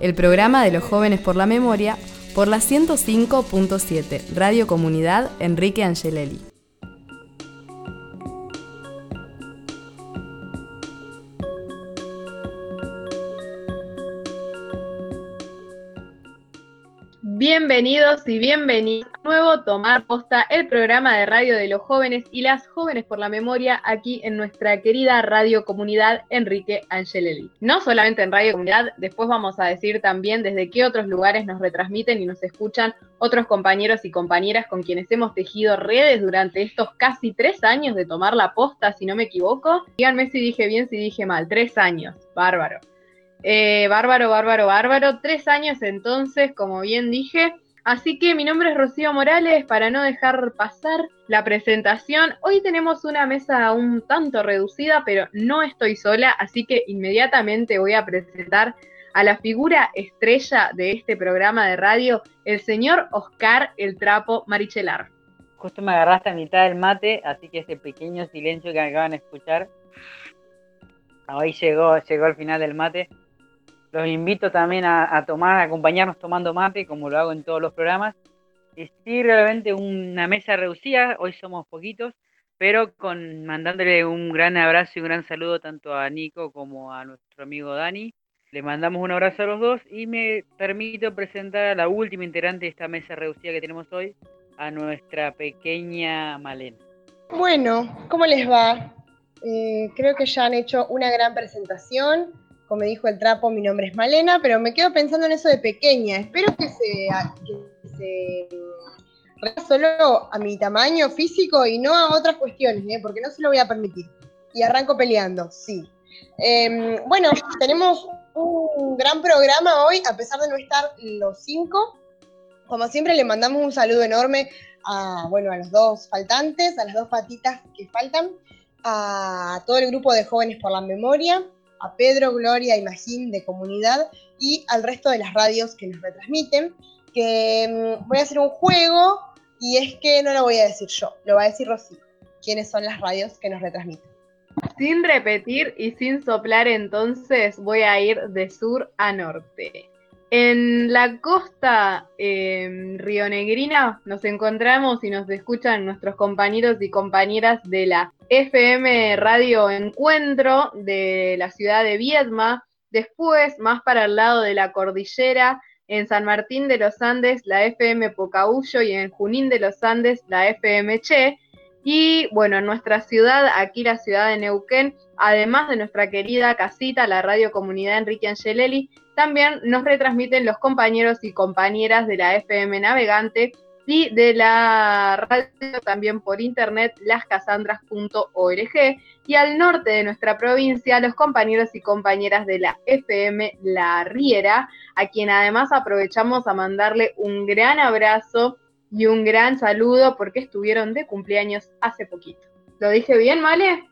el programa de los jóvenes por la memoria, por la 105.7, Radio Comunidad Enrique Angelelli. Bienvenidos y bienvenidos a nuevo Tomar Posta, el programa de radio de los jóvenes y las jóvenes por la memoria aquí en nuestra querida Radio Comunidad Enrique Angelelli. No solamente en Radio Comunidad, después vamos a decir también desde qué otros lugares nos retransmiten y nos escuchan otros compañeros y compañeras con quienes hemos tejido redes durante estos casi tres años de Tomar la Posta, si no me equivoco. Díganme si dije bien, si dije mal, tres años, bárbaro. Eh, bárbaro, bárbaro, bárbaro. Tres años entonces, como bien dije. Así que mi nombre es Rocío Morales, para no dejar pasar la presentación. Hoy tenemos una mesa un tanto reducida, pero no estoy sola, así que inmediatamente voy a presentar a la figura estrella de este programa de radio, el señor Oscar El Trapo Marichelar. Justo me agarraste a mitad del mate, así que ese pequeño silencio que acaban de escuchar, ahí llegó, llegó al final del mate los invito también a, tomar, a acompañarnos tomando mate, como lo hago en todos los programas. Y sí, realmente una mesa reducida, hoy somos poquitos, pero con mandándole un gran abrazo y un gran saludo tanto a Nico como a nuestro amigo Dani. Le mandamos un abrazo a los dos y me permito presentar a la última integrante de esta mesa reducida que tenemos hoy, a nuestra pequeña Malena. Bueno, ¿cómo les va? Eh, creo que ya han hecho una gran presentación como dijo el trapo, mi nombre es Malena, pero me quedo pensando en eso de pequeña. Espero que se, que solo a mi tamaño físico y no a otras cuestiones, ¿eh? porque no se lo voy a permitir. Y arranco peleando, sí. Em, bueno, tenemos un gran programa hoy, a pesar de no estar los cinco. Como siempre, le mandamos un saludo enorme a, bueno, a los dos faltantes, a las dos patitas que faltan, a todo el grupo de jóvenes por la memoria, a Pedro, Gloria y Magín de Comunidad y al resto de las radios que nos retransmiten, que mm, voy a hacer un juego y es que no lo voy a decir yo, lo va a decir Rocío, quiénes son las radios que nos retransmiten. Sin repetir y sin soplar entonces voy a ir de sur a norte. En la costa eh, rionegrina nos encontramos y nos escuchan nuestros compañeros y compañeras de la FM Radio Encuentro de la ciudad de Viedma. Después, más para el lado de la cordillera, en San Martín de los Andes, la FM Pocahuyo y en Junín de los Andes, la FM Che. Y bueno, en nuestra ciudad, aquí la ciudad de Neuquén, además de nuestra querida casita, la Radio Comunidad Enrique Angelelli, también nos retransmiten los compañeros y compañeras de la FM Navegante y de la radio también por internet lascasandras.org y al norte de nuestra provincia los compañeros y compañeras de la FM La Riera, a quien además aprovechamos a mandarle un gran abrazo y un gran saludo porque estuvieron de cumpleaños hace poquito. ¿Lo dije bien, Male?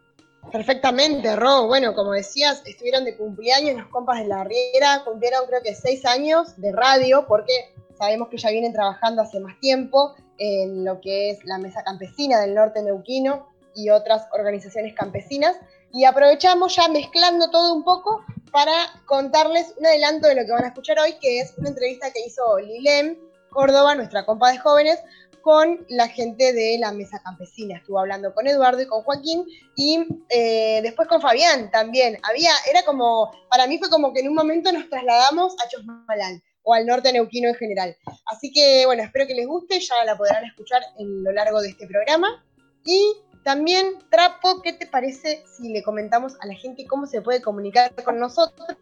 Perfectamente, Ro. Bueno, como decías, estuvieron de cumpleaños los compas de La Riera, cumplieron creo que seis años de radio porque sabemos que ya vienen trabajando hace más tiempo en lo que es la Mesa Campesina del Norte Neuquino y otras organizaciones campesinas. Y aprovechamos ya mezclando todo un poco para contarles un adelanto de lo que van a escuchar hoy, que es una entrevista que hizo Lilem Córdoba, nuestra compa de jóvenes, con la gente de la mesa campesina. Estuvo hablando con Eduardo y con Joaquín y eh, después con Fabián también. Había, era como, para mí fue como que en un momento nos trasladamos a Chosmalal o al norte neuquino en general. Así que bueno, espero que les guste, ya la podrán escuchar en lo largo de este programa. Y también, Trapo, ¿qué te parece si le comentamos a la gente cómo se puede comunicar con nosotros,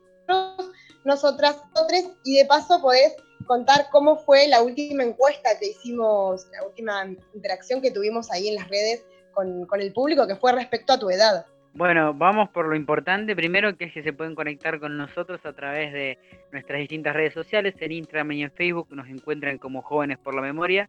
nosotras, nosotros, y de paso podés contar cómo fue la última encuesta que hicimos, la última interacción que tuvimos ahí en las redes con, el público, que fue respecto a tu edad. Bueno, vamos por lo importante. Primero, que es que se pueden conectar con nosotros a través de nuestras distintas redes sociales, en Instagram y en Facebook, nos encuentran como Jóvenes por la Memoria,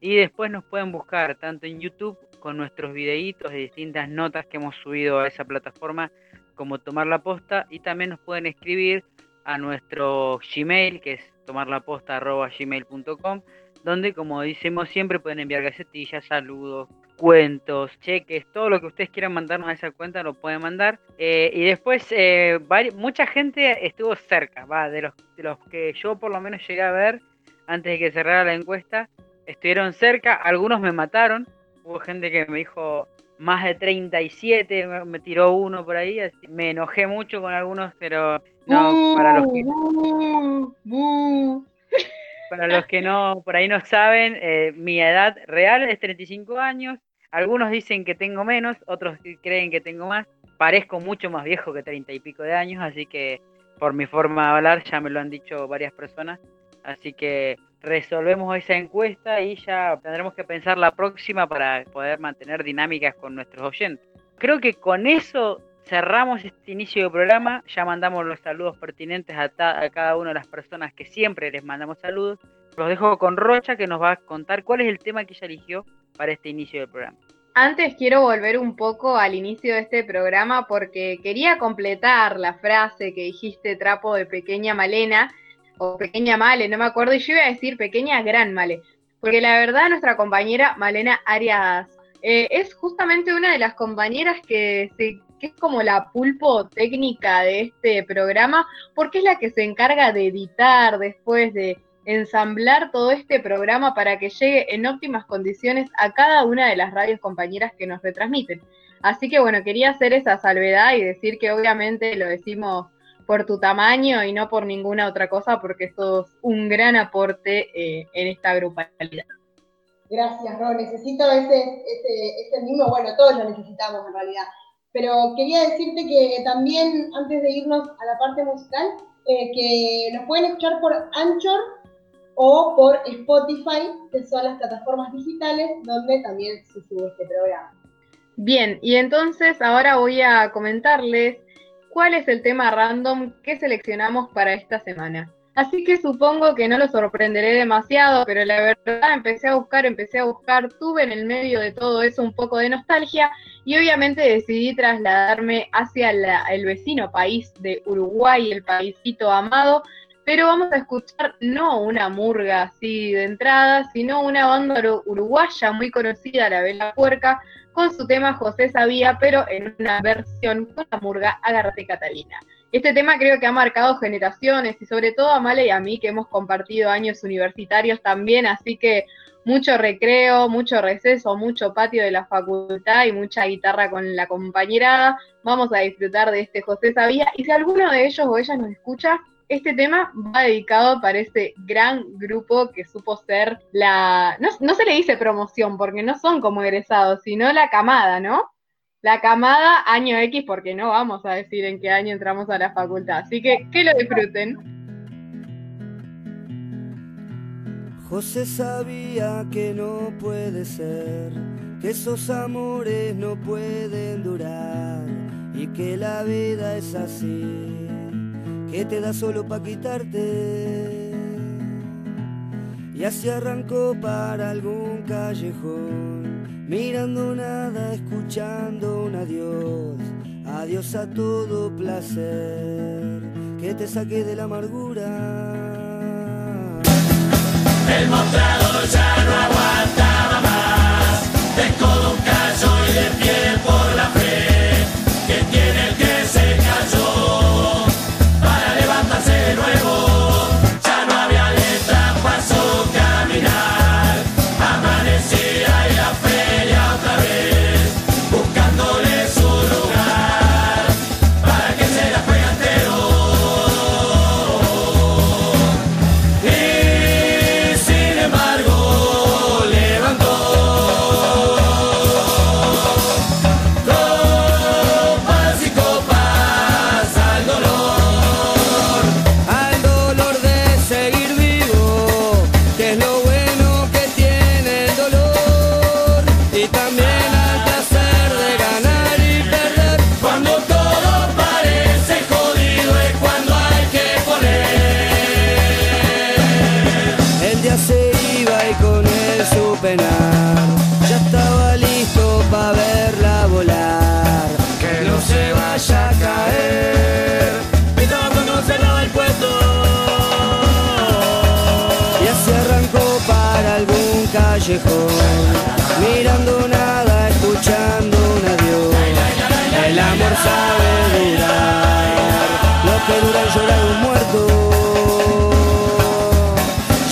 y después nos pueden buscar tanto en YouTube con nuestros videitos de distintas notas que hemos subido a esa plataforma como Tomar la Posta. Y también nos pueden escribir a nuestro Gmail que es tomarlaposta.gmail.com donde como decimos siempre pueden enviar gacetillas, saludos, cuentos, cheques, todo lo que ustedes quieran mandarnos a esa cuenta lo pueden mandar. Eh, y después eh, mucha gente estuvo cerca, va, de los, de los que yo por lo menos llegué a ver antes de que cerrara la encuesta, estuvieron cerca, algunos me mataron, Hubo gente que me dijo más de 37, me tiró uno por ahí, me enojé mucho con algunos, pero no, para los que... para los que no, por ahí no saben, eh, mi edad real es 35 años, algunos dicen que tengo menos, otros creen que tengo más, parezco mucho más viejo que 30 y pico de años, así que por mi forma de hablar ya me lo han dicho varias personas, así que resolvemos esa encuesta y ya tendremos que pensar la próxima para poder mantener dinámicas con nuestros oyentes. Creo que con eso cerramos este inicio del programa, ya mandamos los saludos pertinentes a, cada una de las personas que siempre les mandamos saludos. Los dejo con Rocha que nos va a contar cuál es el tema que ella eligió para este inicio del programa. Antes quiero volver un poco al inicio de este programa porque quería completar la frase que dijiste, trapo de pequeña Malena, o pequeña Male, no me acuerdo, y yo iba a decir pequeña gran Male, porque la verdad nuestra compañera Malena Arias eh, es justamente una de las compañeras que, que es como la pulpo técnica de este programa, porque es la que se encarga de editar después de ensamblar todo este programa para que llegue en óptimas condiciones a cada una de las radios compañeras que nos retransmiten. Así que bueno, quería hacer esa salvedad y decir que obviamente lo decimos por tu tamaño y no por ninguna otra cosa, porque sos un gran aporte eh, en esta grupalidad. Gracias, Ro. Necesito ese, ese, mismo, bueno, todos lo necesitamos en realidad. Pero quería decirte que también, antes de irnos a la parte musical, eh, que nos pueden escuchar por Anchor o por Spotify, que son las plataformas digitales donde también se sube este programa. Bien, y entonces ahora voy a comentarles cuál es el tema random que seleccionamos para esta semana. Así que supongo que no lo sorprenderé demasiado, pero la verdad empecé a buscar, empecé a buscar, tuve en el medio de todo eso un poco de nostalgia y obviamente decidí trasladarme hacia el vecino país de Uruguay, el paísito amado, pero vamos a escuchar no una murga así de entrada, sino una banda uruguaya muy conocida, la Vela Puerca, con su tema José Sabía, pero en una versión con la murga Agárrate Catalina. Este tema creo que ha marcado generaciones y sobre todo a Male y a mí que hemos compartido años universitarios también, así que mucho recreo, mucho receso, mucho patio de la facultad y mucha guitarra con la compañerada. Vamos a disfrutar de este José Sabía y si alguno de ellos o ellas nos escucha, este tema va dedicado para ese gran grupo que supo ser la, no, se le dice promoción porque no son como egresados, sino la camada, ¿no? La camada año X porque no vamos a decir en qué año entramos a la facultad. Así que que lo disfruten. José sabía que no puede ser, que esos amores no pueden durar y que la vida es así que te da solo para quitarte. Y así arrancó para algún callejón, mirando nada, escuchando un adiós, adiós a todo placer, que te saque de la amargura. El mostrador ya no aguantaba más. De codo un callo y de pie por la fe. Que tiene el que se cayó.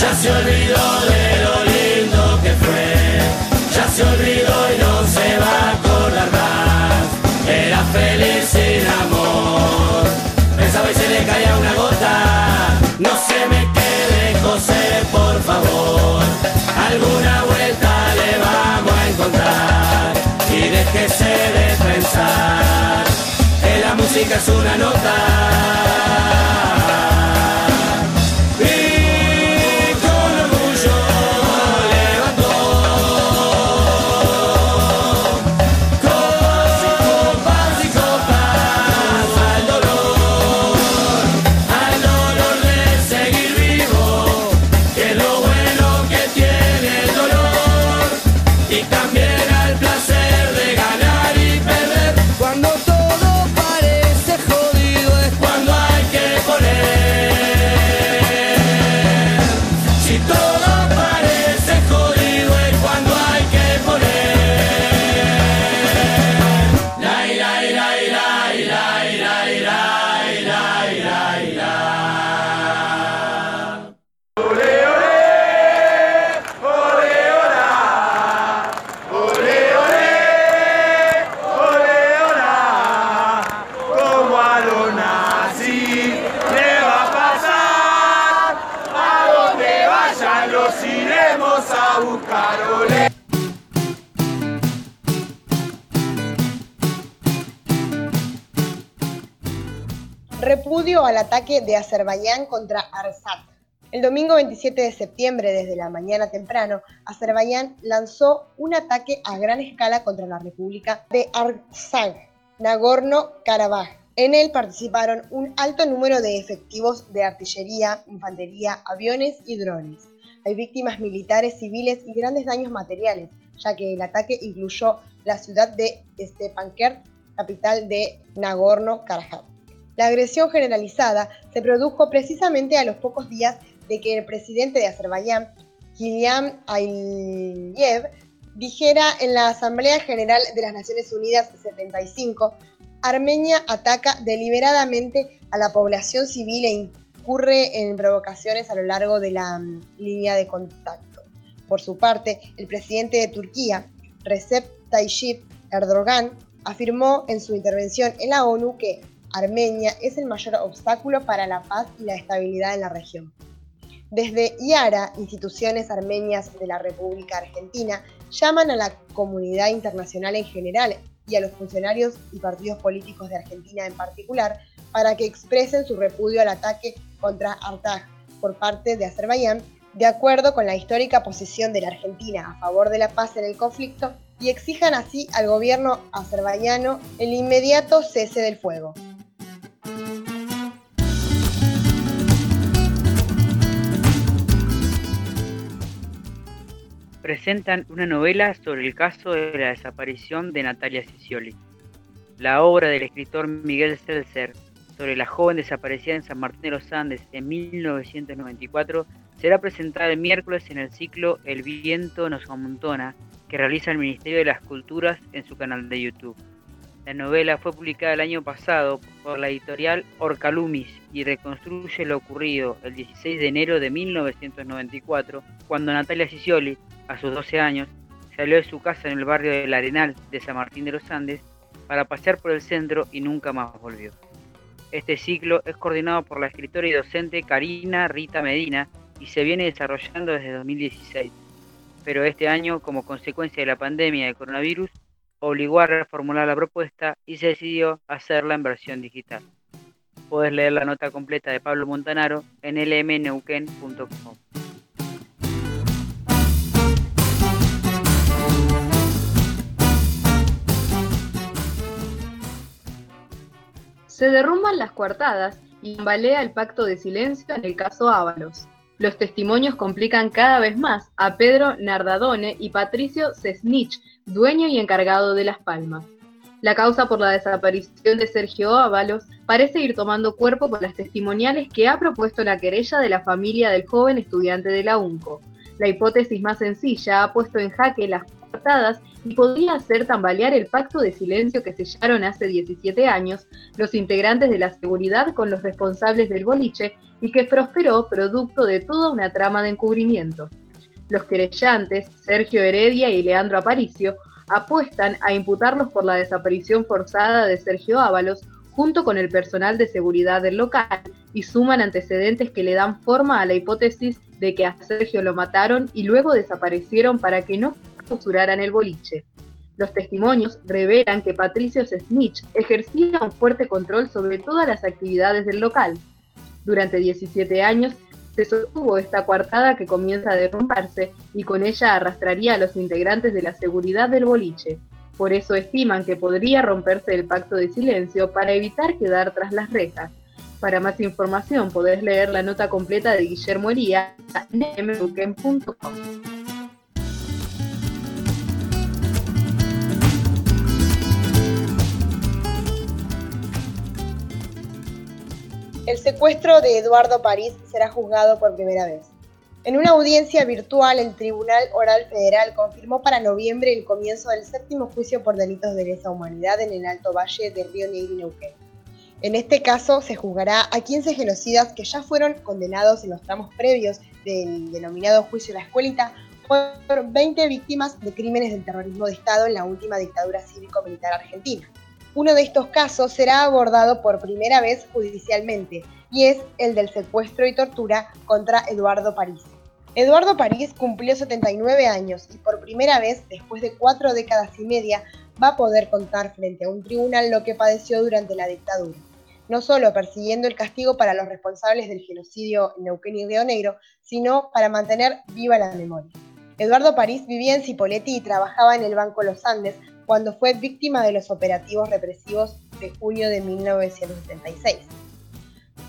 Ya se olvidó de lo lindo que fue. Ya se olvidó y no se va a acordar más. Era feliz sin amor. Pensaba y se le caía una gota. No se me quede, José, por favor. Alguna vuelta le vamos a encontrar. Y déjese de pensar música es una nota. Ataque de Azerbaiyán contra Arsat. El domingo 27 de septiembre, desde la mañana temprano, Azerbaiyán lanzó un ataque a gran escala contra la República de Artsakh, Nagorno-Karabaj. En él participaron un alto número de efectivos de artillería, infantería, aviones y drones. Hay víctimas militares, civiles y grandes daños materiales, ya que el ataque incluyó la ciudad de Stepanakert, capital de Nagorno-Karabaj. La agresión generalizada se produjo precisamente a los pocos días de que el presidente de Azerbaiyán, Ilham Aliyev, dijera en la Asamblea General de las Naciones Unidas 75, Armenia ataca deliberadamente a la población civil e incurre en provocaciones a lo largo de la mm, línea de contacto. Por su parte, el presidente de Turquía, Recep Tayyip Erdogan, afirmó en su intervención en la ONU que Armenia es el mayor obstáculo para la paz y la estabilidad en la región. Desde IARA, instituciones armenias de la República Argentina llaman a la comunidad internacional en general y a los funcionarios y partidos políticos de Argentina en particular para que expresen su repudio al ataque contra Artaj por parte de Azerbaiyán, de acuerdo con la histórica posición de la Argentina a favor de la paz en el conflicto, y exijan así al gobierno azerbaiyano el inmediato cese del fuego. Presentan una novela sobre el caso de la desaparición de Natalia Cicioli. La obra del escritor Miguel Seltzer sobre la joven desaparecida en San Martín de los Andes en 1994 será presentada el miércoles en el ciclo El viento nos amontona, que realiza el Ministerio de las Culturas en su canal de YouTube. La novela fue publicada el año pasado por la editorial Orcalumis y reconstruye lo ocurrido el 16 de enero de 1994, cuando Natalia Sicioli, a sus 12 años, salió de su casa en el barrio del Arenal de San Martín de los Andes para pasear por el centro y nunca más volvió. Este ciclo es coordinado por la escritora y docente Karina Rita Medina y se viene desarrollando desde 2016. Pero este año, como consecuencia de la pandemia de coronavirus, obligó a reformular la propuesta y se decidió hacerla en versión digital. Puedes leer la nota completa de Pablo Montanaro en lmneuquen.com. Se derrumban las coartadas y embalea el pacto de silencio en el caso Ábalos. Los testimonios complican cada vez más a Pedro Nardadone y Patricio Sesnich, dueño y encargado de Las Palmas. La causa por la desaparición de Sergio Ábalos parece ir tomando cuerpo por las testimoniales que ha propuesto la querella de la familia del joven estudiante de la UNCO. La hipótesis más sencilla ha puesto en jaque las portadas y podría hacer tambalear el pacto de silencio que sellaron hace 17 años los integrantes de la seguridad con los responsables del boliche y que prosperó producto de toda una trama de encubrimiento. Los querellantes, Sergio Heredia y Leandro Aparicio, apuestan a imputarlos por la desaparición forzada de Sergio Ábalos junto con el personal de seguridad del local y suman antecedentes que le dan forma a la hipótesis de que a Sergio lo mataron y luego desaparecieron para que no clausuraran el boliche. Los testimonios revelan que Patricio Snitch ejercía un fuerte control sobre todas las actividades del local. Durante 17 años se sostuvo esta coartada que comienza a derrumbarse y con ella arrastraría a los integrantes de la seguridad del boliche. Por eso estiman que podría romperse el pacto de silencio para evitar quedar tras las rejas. Para más información podés leer la nota completa de Guillermo Hería en mbuquen.com. El secuestro de Eduardo París será juzgado por primera vez. En una audiencia virtual, el Tribunal Oral Federal confirmó para noviembre el comienzo del séptimo juicio por delitos de lesa humanidad en el Alto Valle de Río Negro y Neuquén. En este caso se juzgará a 15 genocidas que ya fueron condenados en los tramos previos del denominado juicio de la escuelita por 20 víctimas de crímenes del terrorismo de Estado en la última dictadura cívico-militar argentina. Uno de estos casos será abordado por primera vez judicialmente y es el del secuestro y tortura contra Eduardo París. Eduardo París cumplió 79 años y por primera vez, después de cuatro décadas y media, va a poder contar frente a un tribunal lo que padeció durante la dictadura. No solo persiguiendo el castigo para los responsables del genocidio en Neuquén y Río Negro, sino para mantener viva la memoria. Eduardo París vivía en Cipolletti y trabajaba en el Banco Los Andes, cuando fue víctima de los operativos represivos de junio de 1976.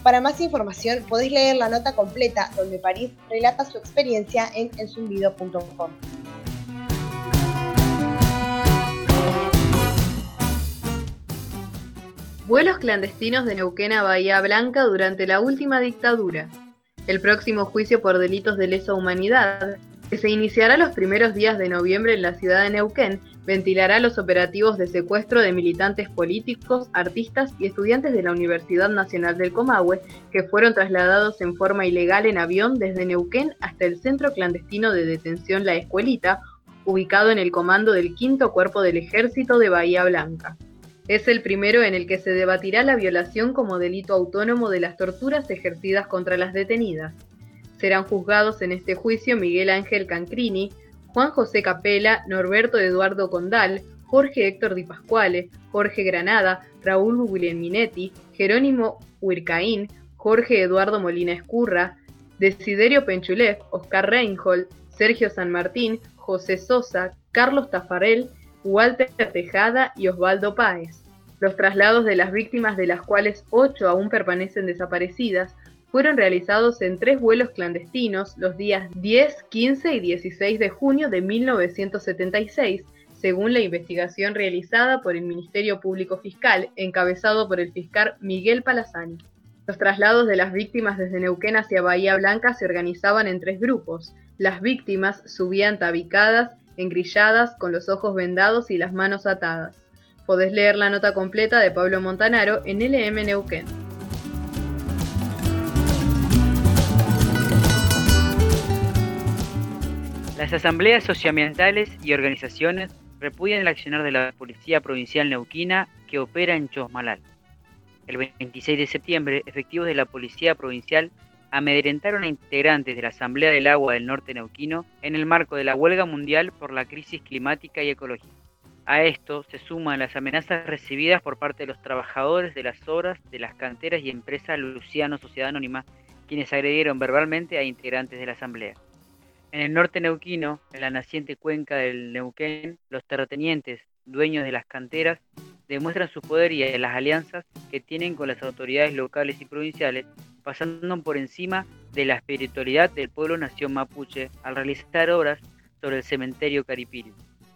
Para más información podéis leer la nota completa donde París relata su experiencia en elzumbido.com. Vuelos clandestinos de Neuquén a Bahía Blanca durante la última dictadura. El próximo juicio por delitos de lesa humanidad, que se iniciará los primeros días de noviembre en la ciudad de Neuquén, ventilará los operativos de secuestro de militantes políticos, artistas y estudiantes de la Universidad Nacional del Comahue que fueron trasladados en forma ilegal en avión desde Neuquén hasta el centro clandestino de detención La Escuelita, ubicado en el comando del Quinto Cuerpo del Ejército de Bahía Blanca. Es el primero en el que se debatirá la violación como delito autónomo de las torturas ejercidas contra las detenidas. Serán juzgados en este juicio Miguel Ángel Cancrini, Juan José Capela, Norberto Eduardo Condal, Jorge Héctor Di Pascuale, Jorge Granada, Raúl Minetti, Jerónimo Huircaín, Jorge Eduardo Molina Escurra, Desiderio Penchulev, Oscar Reinhold, Sergio San Martín, José Sosa, Carlos Tafarel, Walter Tejada y Osvaldo Páez. Los traslados de las víctimas, de las cuales ocho aún permanecen desaparecidas, fueron realizados en tres vuelos clandestinos los días 10, 15 y 16 de junio de 1976, según la investigación realizada por el Ministerio Público Fiscal, encabezado por el fiscal Miguel Palazani. Los traslados de las víctimas desde Neuquén hacia Bahía Blanca se organizaban en tres grupos. Las víctimas subían tabicadas, engrilladas, con los ojos vendados y las manos atadas. Podés leer la nota completa de Pablo Montanaro en LM Neuquén. Las asambleas socioambientales y organizaciones repudian el accionar de la Policía Provincial Neuquina que opera en Chosmalal. El 26 de septiembre, efectivos de la Policía Provincial amedrentaron a integrantes de la Asamblea del Agua del Norte Neuquino en el marco de la huelga mundial por la crisis climática y ecológica. A esto se suman las amenazas recibidas por parte de los trabajadores de las obras de las canteras y empresas Luciano Sociedad Anónima, quienes agredieron verbalmente a integrantes de la Asamblea. En el norte neuquino, en la naciente cuenca del Neuquén, los terratenientes, dueños de las canteras, demuestran su poder y las alianzas que tienen con las autoridades locales y provinciales, pasando por encima de la espiritualidad del pueblo nación mapuche al realizar obras sobre el cementerio Caripiri.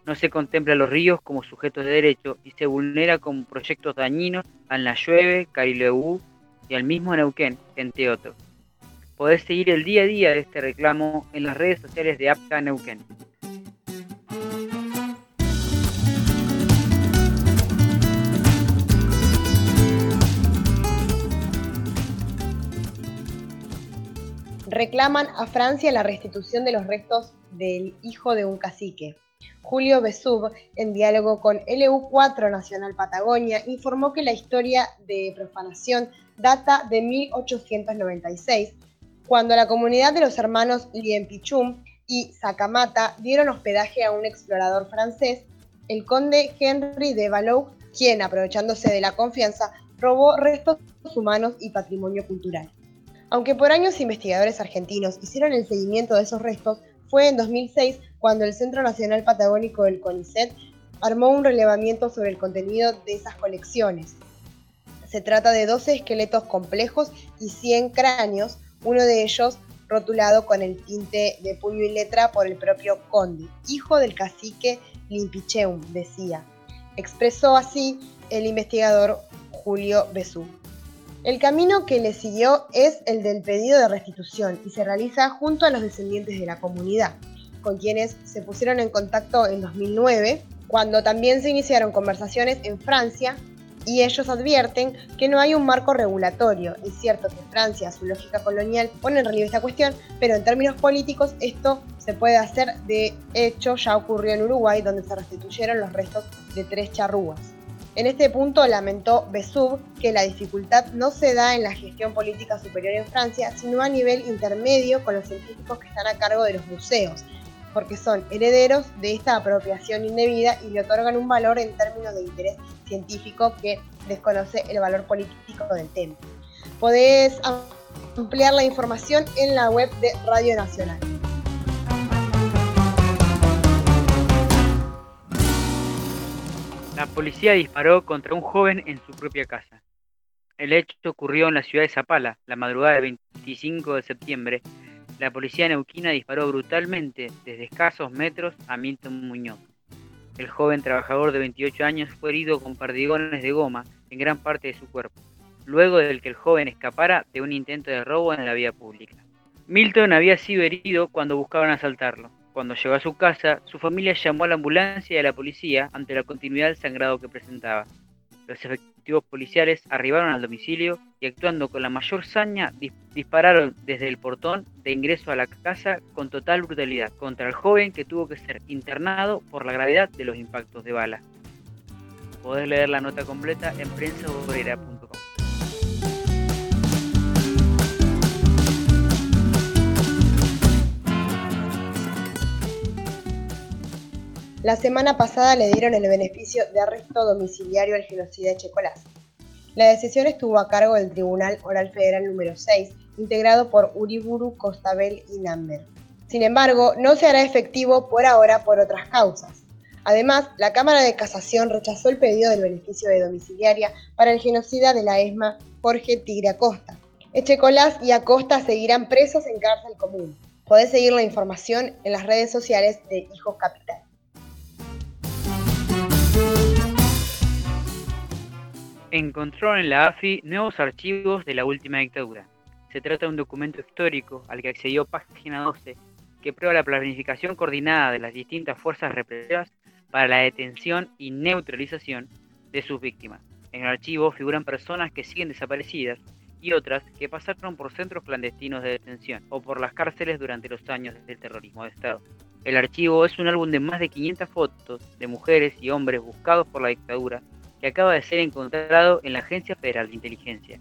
No se contempla a los ríos como sujetos de derecho y se vulnera con proyectos dañinos al Nayueve, Carileú y al mismo Neuquén, entre otros podés seguir el día a día de este reclamo en las redes sociales de APCA Neuquén. Reclaman a Francia la restitución de los restos del hijo de un cacique. Julio Besub, en diálogo con LU4 Nacional Patagonia, informó que la historia de profanación data de 1896 cuando la comunidad de los hermanos Liempichum y Sacamata dieron hospedaje a un explorador francés, el conde Henry de Valois, quien, aprovechándose de la confianza, robó restos humanos y patrimonio cultural. Aunque por años investigadores argentinos hicieron el seguimiento de esos restos, fue en 2006 cuando el Centro Nacional Patagónico del CONICET armó un relevamiento sobre el contenido de esas colecciones. Se trata de 12 esqueletos complejos y 100 cráneos uno de ellos rotulado con el tinte de puño y letra por el propio conde, hijo del cacique Limpicheum, decía. Expresó así el investigador Julio Besú. El camino que le siguió es el del pedido de restitución y se realiza junto a los descendientes de la comunidad, con quienes se pusieron en contacto en 2009, cuando también se iniciaron conversaciones en Francia y ellos advierten que no hay un marco regulatorio. Es cierto que Francia, su lógica colonial, pone en relieve esta cuestión, pero en términos políticos esto se puede hacer. De hecho, ya ocurrió en Uruguay, donde se restituyeron los restos de tres charrúas. En este punto lamentó Besub que la dificultad no se da en la gestión política superior en Francia, sino a nivel intermedio con los científicos que están a cargo de los museos, porque son herederos de esta apropiación indebida y le otorgan un valor en términos de interés científico que desconoce el valor político del tema. Podés ampliar la información en la web de Radio Nacional. La policía disparó contra un joven en su propia casa. El hecho ocurrió en la ciudad de Zapala, la madrugada del 25 de septiembre, la policía neuquina disparó brutalmente desde escasos metros a Milton Muñoz. El joven trabajador de 28 años fue herido con perdigones de goma en gran parte de su cuerpo, luego de que el joven escapara de un intento de robo en la vía pública. Milton había sido herido cuando buscaban asaltarlo. Cuando llegó a su casa, su familia llamó a la ambulancia y a la policía ante la continuidad del sangrado que presentaba. Los efectivos policiales arribaron al domicilio y actuando con la mayor saña dispararon desde el portón de ingreso a la casa con total brutalidad contra el joven que tuvo que ser internado por la gravedad de los impactos de bala. Podés leer la nota completa en prensaobrera.com. La semana pasada le dieron el beneficio de arresto domiciliario al genocida Checolás. La decisión estuvo a cargo del Tribunal Oral Federal número 6, integrado por Uriburu, Costabel y Namber. Sin embargo, no se hará efectivo por ahora por otras causas. Además, la Cámara de Casación rechazó el pedido del beneficio de domiciliaria para el genocida de la ESMA Jorge Tigre Acosta. Echecolás y Acosta seguirán presos en cárcel común. Podés seguir la información en las redes sociales de Hijos Capital. Encontró en la AFI nuevos archivos de la última dictadura. Se trata de un documento histórico al que accedió página 12 que prueba la planificación coordinada de las distintas fuerzas represivas para la detención y neutralización de sus víctimas. En el archivo figuran personas que siguen desaparecidas y otras que pasaron por centros clandestinos de detención o por las cárceles durante los años del terrorismo de Estado. El archivo es un álbum de más de 500 fotos de mujeres y hombres buscados por la dictadura que acaba de ser encontrado en la Agencia Federal de Inteligencia.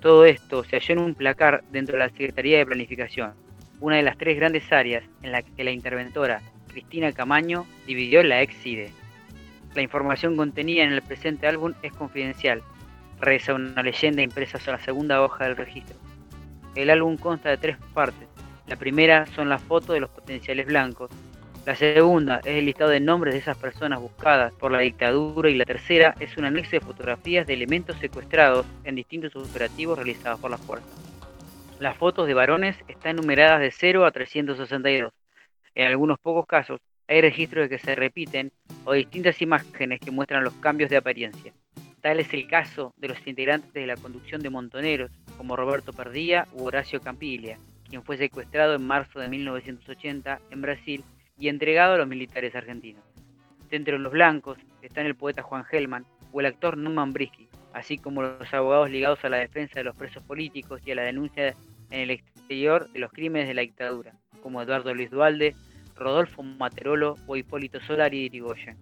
Todo esto se halló en un placar dentro de la Secretaría de Planificación, una de las tres grandes áreas en la que la interventora Cristina Camaño dividió la ex-CIDE. La información contenida en el presente álbum es confidencial, reza una leyenda impresa sobre la segunda hoja del registro. El álbum consta de tres partes. La primera son las fotos de los potenciales blancos, la segunda es el listado de nombres de esas personas buscadas por la dictadura y la tercera es un anexo de fotografías de elementos secuestrados en distintos operativos realizados por las fuerzas. Las fotos de varones están numeradas de 0 a 362. En algunos pocos casos hay registros de que se repiten o distintas imágenes que muestran los cambios de apariencia. Tal es el caso de los integrantes de la conducción de Montoneros, como Roberto Perdía u Horacio Campiglia, quien fue secuestrado en marzo de 1980 en Brasil y entregado a los militares argentinos. Dentro de los blancos están el poeta Juan Gelman o el actor Norman Brisky, así como los abogados ligados a la defensa de los presos políticos y a la denuncia en el exterior de los crímenes de la dictadura, como Eduardo Luis Dualde, Rodolfo Materolo o Hipólito Solari y Irigoyen.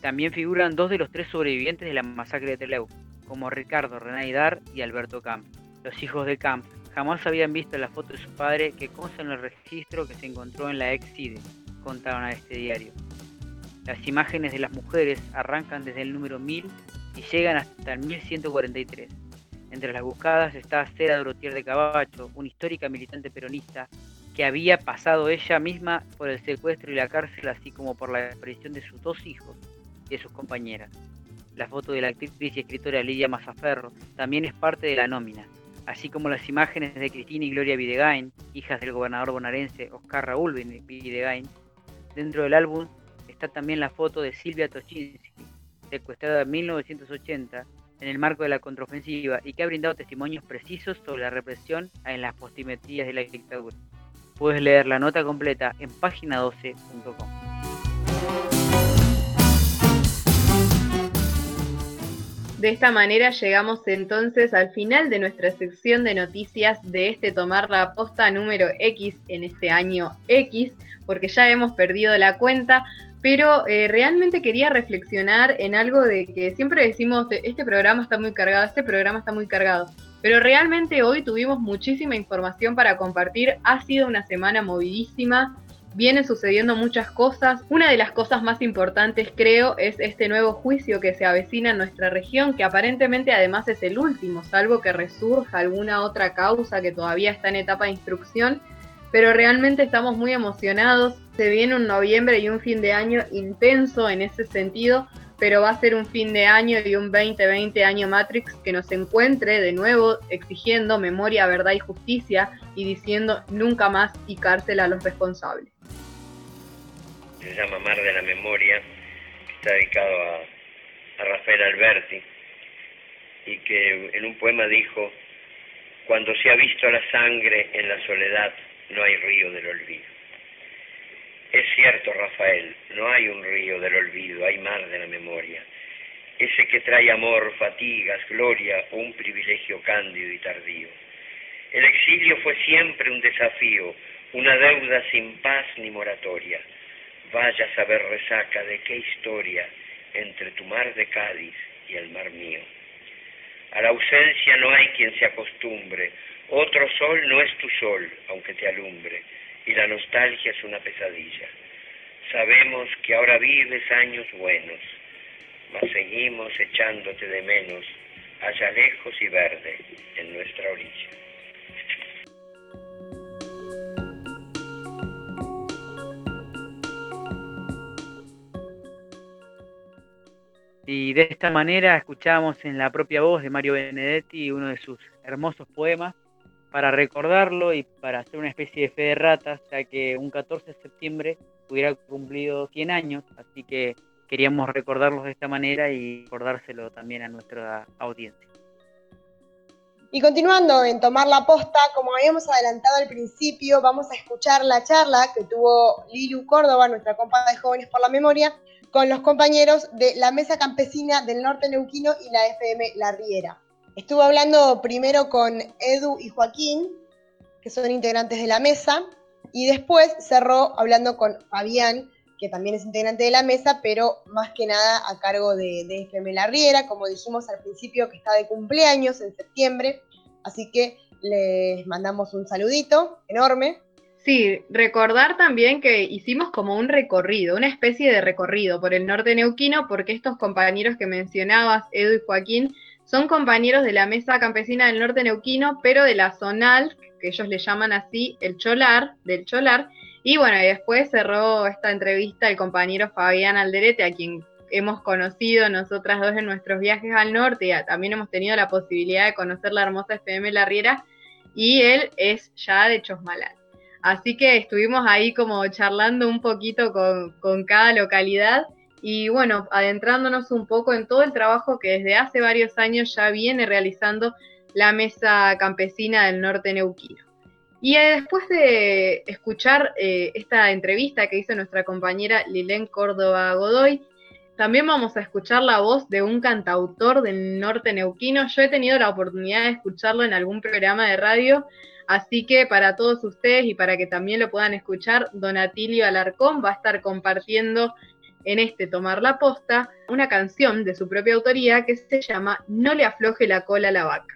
También figuran dos de los tres sobrevivientes de la masacre de Teleu, como Ricardo Renaidar y Alberto Camp. Los hijos de Camp jamás habían visto la foto de su padre que consta en el registro que se encontró en la ex-CIDE, contaron a este diario. Las imágenes de las mujeres arrancan desde el número 1000 y llegan hasta el 1143. Entre las buscadas está Cera Dorotier de Cabacho, una histórica militante peronista que había pasado ella misma por el secuestro y la cárcel, así como por la desaparición de sus dos hijos y de sus compañeras. La foto de la actriz y escritora Lidia Mazaferro también es parte de la nómina, así como las imágenes de Cristina y Gloria Videgain, hijas del gobernador bonaerense Oscar Raúl Videgain, Dentro del álbum está también la foto de Silvia Tochinsky, secuestrada en 1980 en el marco de la contraofensiva y que ha brindado testimonios precisos sobre la represión en las postimetrías de la dictadura. Puedes leer la nota completa en página12.com. De esta manera llegamos entonces al final de nuestra sección de noticias de este Tomar la Posta número X en este año X porque ya hemos perdido la cuenta, pero eh, realmente quería reflexionar en algo de que siempre decimos, este programa está muy cargado, este programa está muy cargado, pero realmente hoy tuvimos muchísima información para compartir, ha sido una semana movidísima, vienen sucediendo muchas cosas. Una de las cosas más importantes, creo, es este nuevo juicio que se avecina en nuestra región, que aparentemente además es el último, salvo que resurja alguna otra causa que todavía está en etapa de instrucción pero realmente estamos muy emocionados. Se viene un noviembre y un fin de año intenso en ese sentido, pero va a ser un fin de año y un 2020 año Matrix que nos encuentre de nuevo exigiendo memoria, verdad y justicia y diciendo nunca más y cárcel a los responsables. Se llama Mar de la Memoria, está dedicado a Rafael Alberti y que en un poema dijo, cuando se ha visto la sangre en la soledad, no hay río del olvido. Es cierto, Rafael, no hay un río del olvido, hay mar de la memoria. Ese que trae amor, fatigas, gloria o un privilegio cándido y tardío. El exilio fue siempre un desafío, una deuda sin paz ni moratoria. Vaya a saber resaca de qué historia entre tu mar de Cádiz y el mar mío. A la ausencia no hay quien se acostumbre, otro sol no es tu sol, aunque te alumbre, y la nostalgia es una pesadilla. Sabemos que ahora vives años buenos, mas seguimos echándote de menos, allá lejos y verde, en nuestra orilla. Y de esta manera escuchamos en la propia voz de Mario Benedetti uno de sus hermosos poemas, para recordarlo y para hacer una especie de fe de ratas, ya que un 14 de septiembre hubiera cumplido 100 años, así que queríamos recordarlos de esta manera y recordárselo también a nuestra audiencia. Y continuando en tomar la posta, como habíamos adelantado al principio, vamos a escuchar la charla que tuvo Lilu Córdoba, nuestra compa de Jóvenes por la Memoria, con los compañeros de la Mesa Campesina del Norte Neuquino y la FM La Riera. Estuvo hablando primero con Edu y Joaquín, que son integrantes de la mesa, y después cerró hablando con Fabián, que también es integrante de la mesa, pero más que nada a cargo de, de FM La Riera, como dijimos al principio, que está de cumpleaños en septiembre, así que les mandamos un saludito enorme. Sí, recordar también que hicimos como un recorrido, una especie de recorrido por el norte neuquino, porque estos compañeros que mencionabas, Edu y Joaquín, son compañeros de la Mesa Campesina del Norte Neuquino, pero de la Zonal, que ellos le llaman así, el Cholar, del Cholar, y bueno, y después cerró esta entrevista el compañero Fabián Alderete, a quien hemos conocido nosotras dos en nuestros viajes al norte, y también hemos tenido la posibilidad de conocer la hermosa FM La Riera, y él es ya de Chosmalal. Así que estuvimos ahí como charlando un poquito con cada localidad y bueno, adentrándonos un poco en todo el trabajo que desde hace varios años ya viene realizando la Mesa Campesina del Norte Neuquino. Y eh, después de escuchar eh, esta entrevista que hizo nuestra compañera Lilén Córdoba Godoy, también vamos a escuchar la voz de un cantautor del norte neuquino. Yo he tenido la oportunidad de escucharlo en algún programa de radio, así que para todos ustedes y para que también lo puedan escuchar, Donatilio Alarcón va a estar compartiendo en este Tomar la Posta una canción de su propia autoría que se llama No le afloje la cola a la vaca.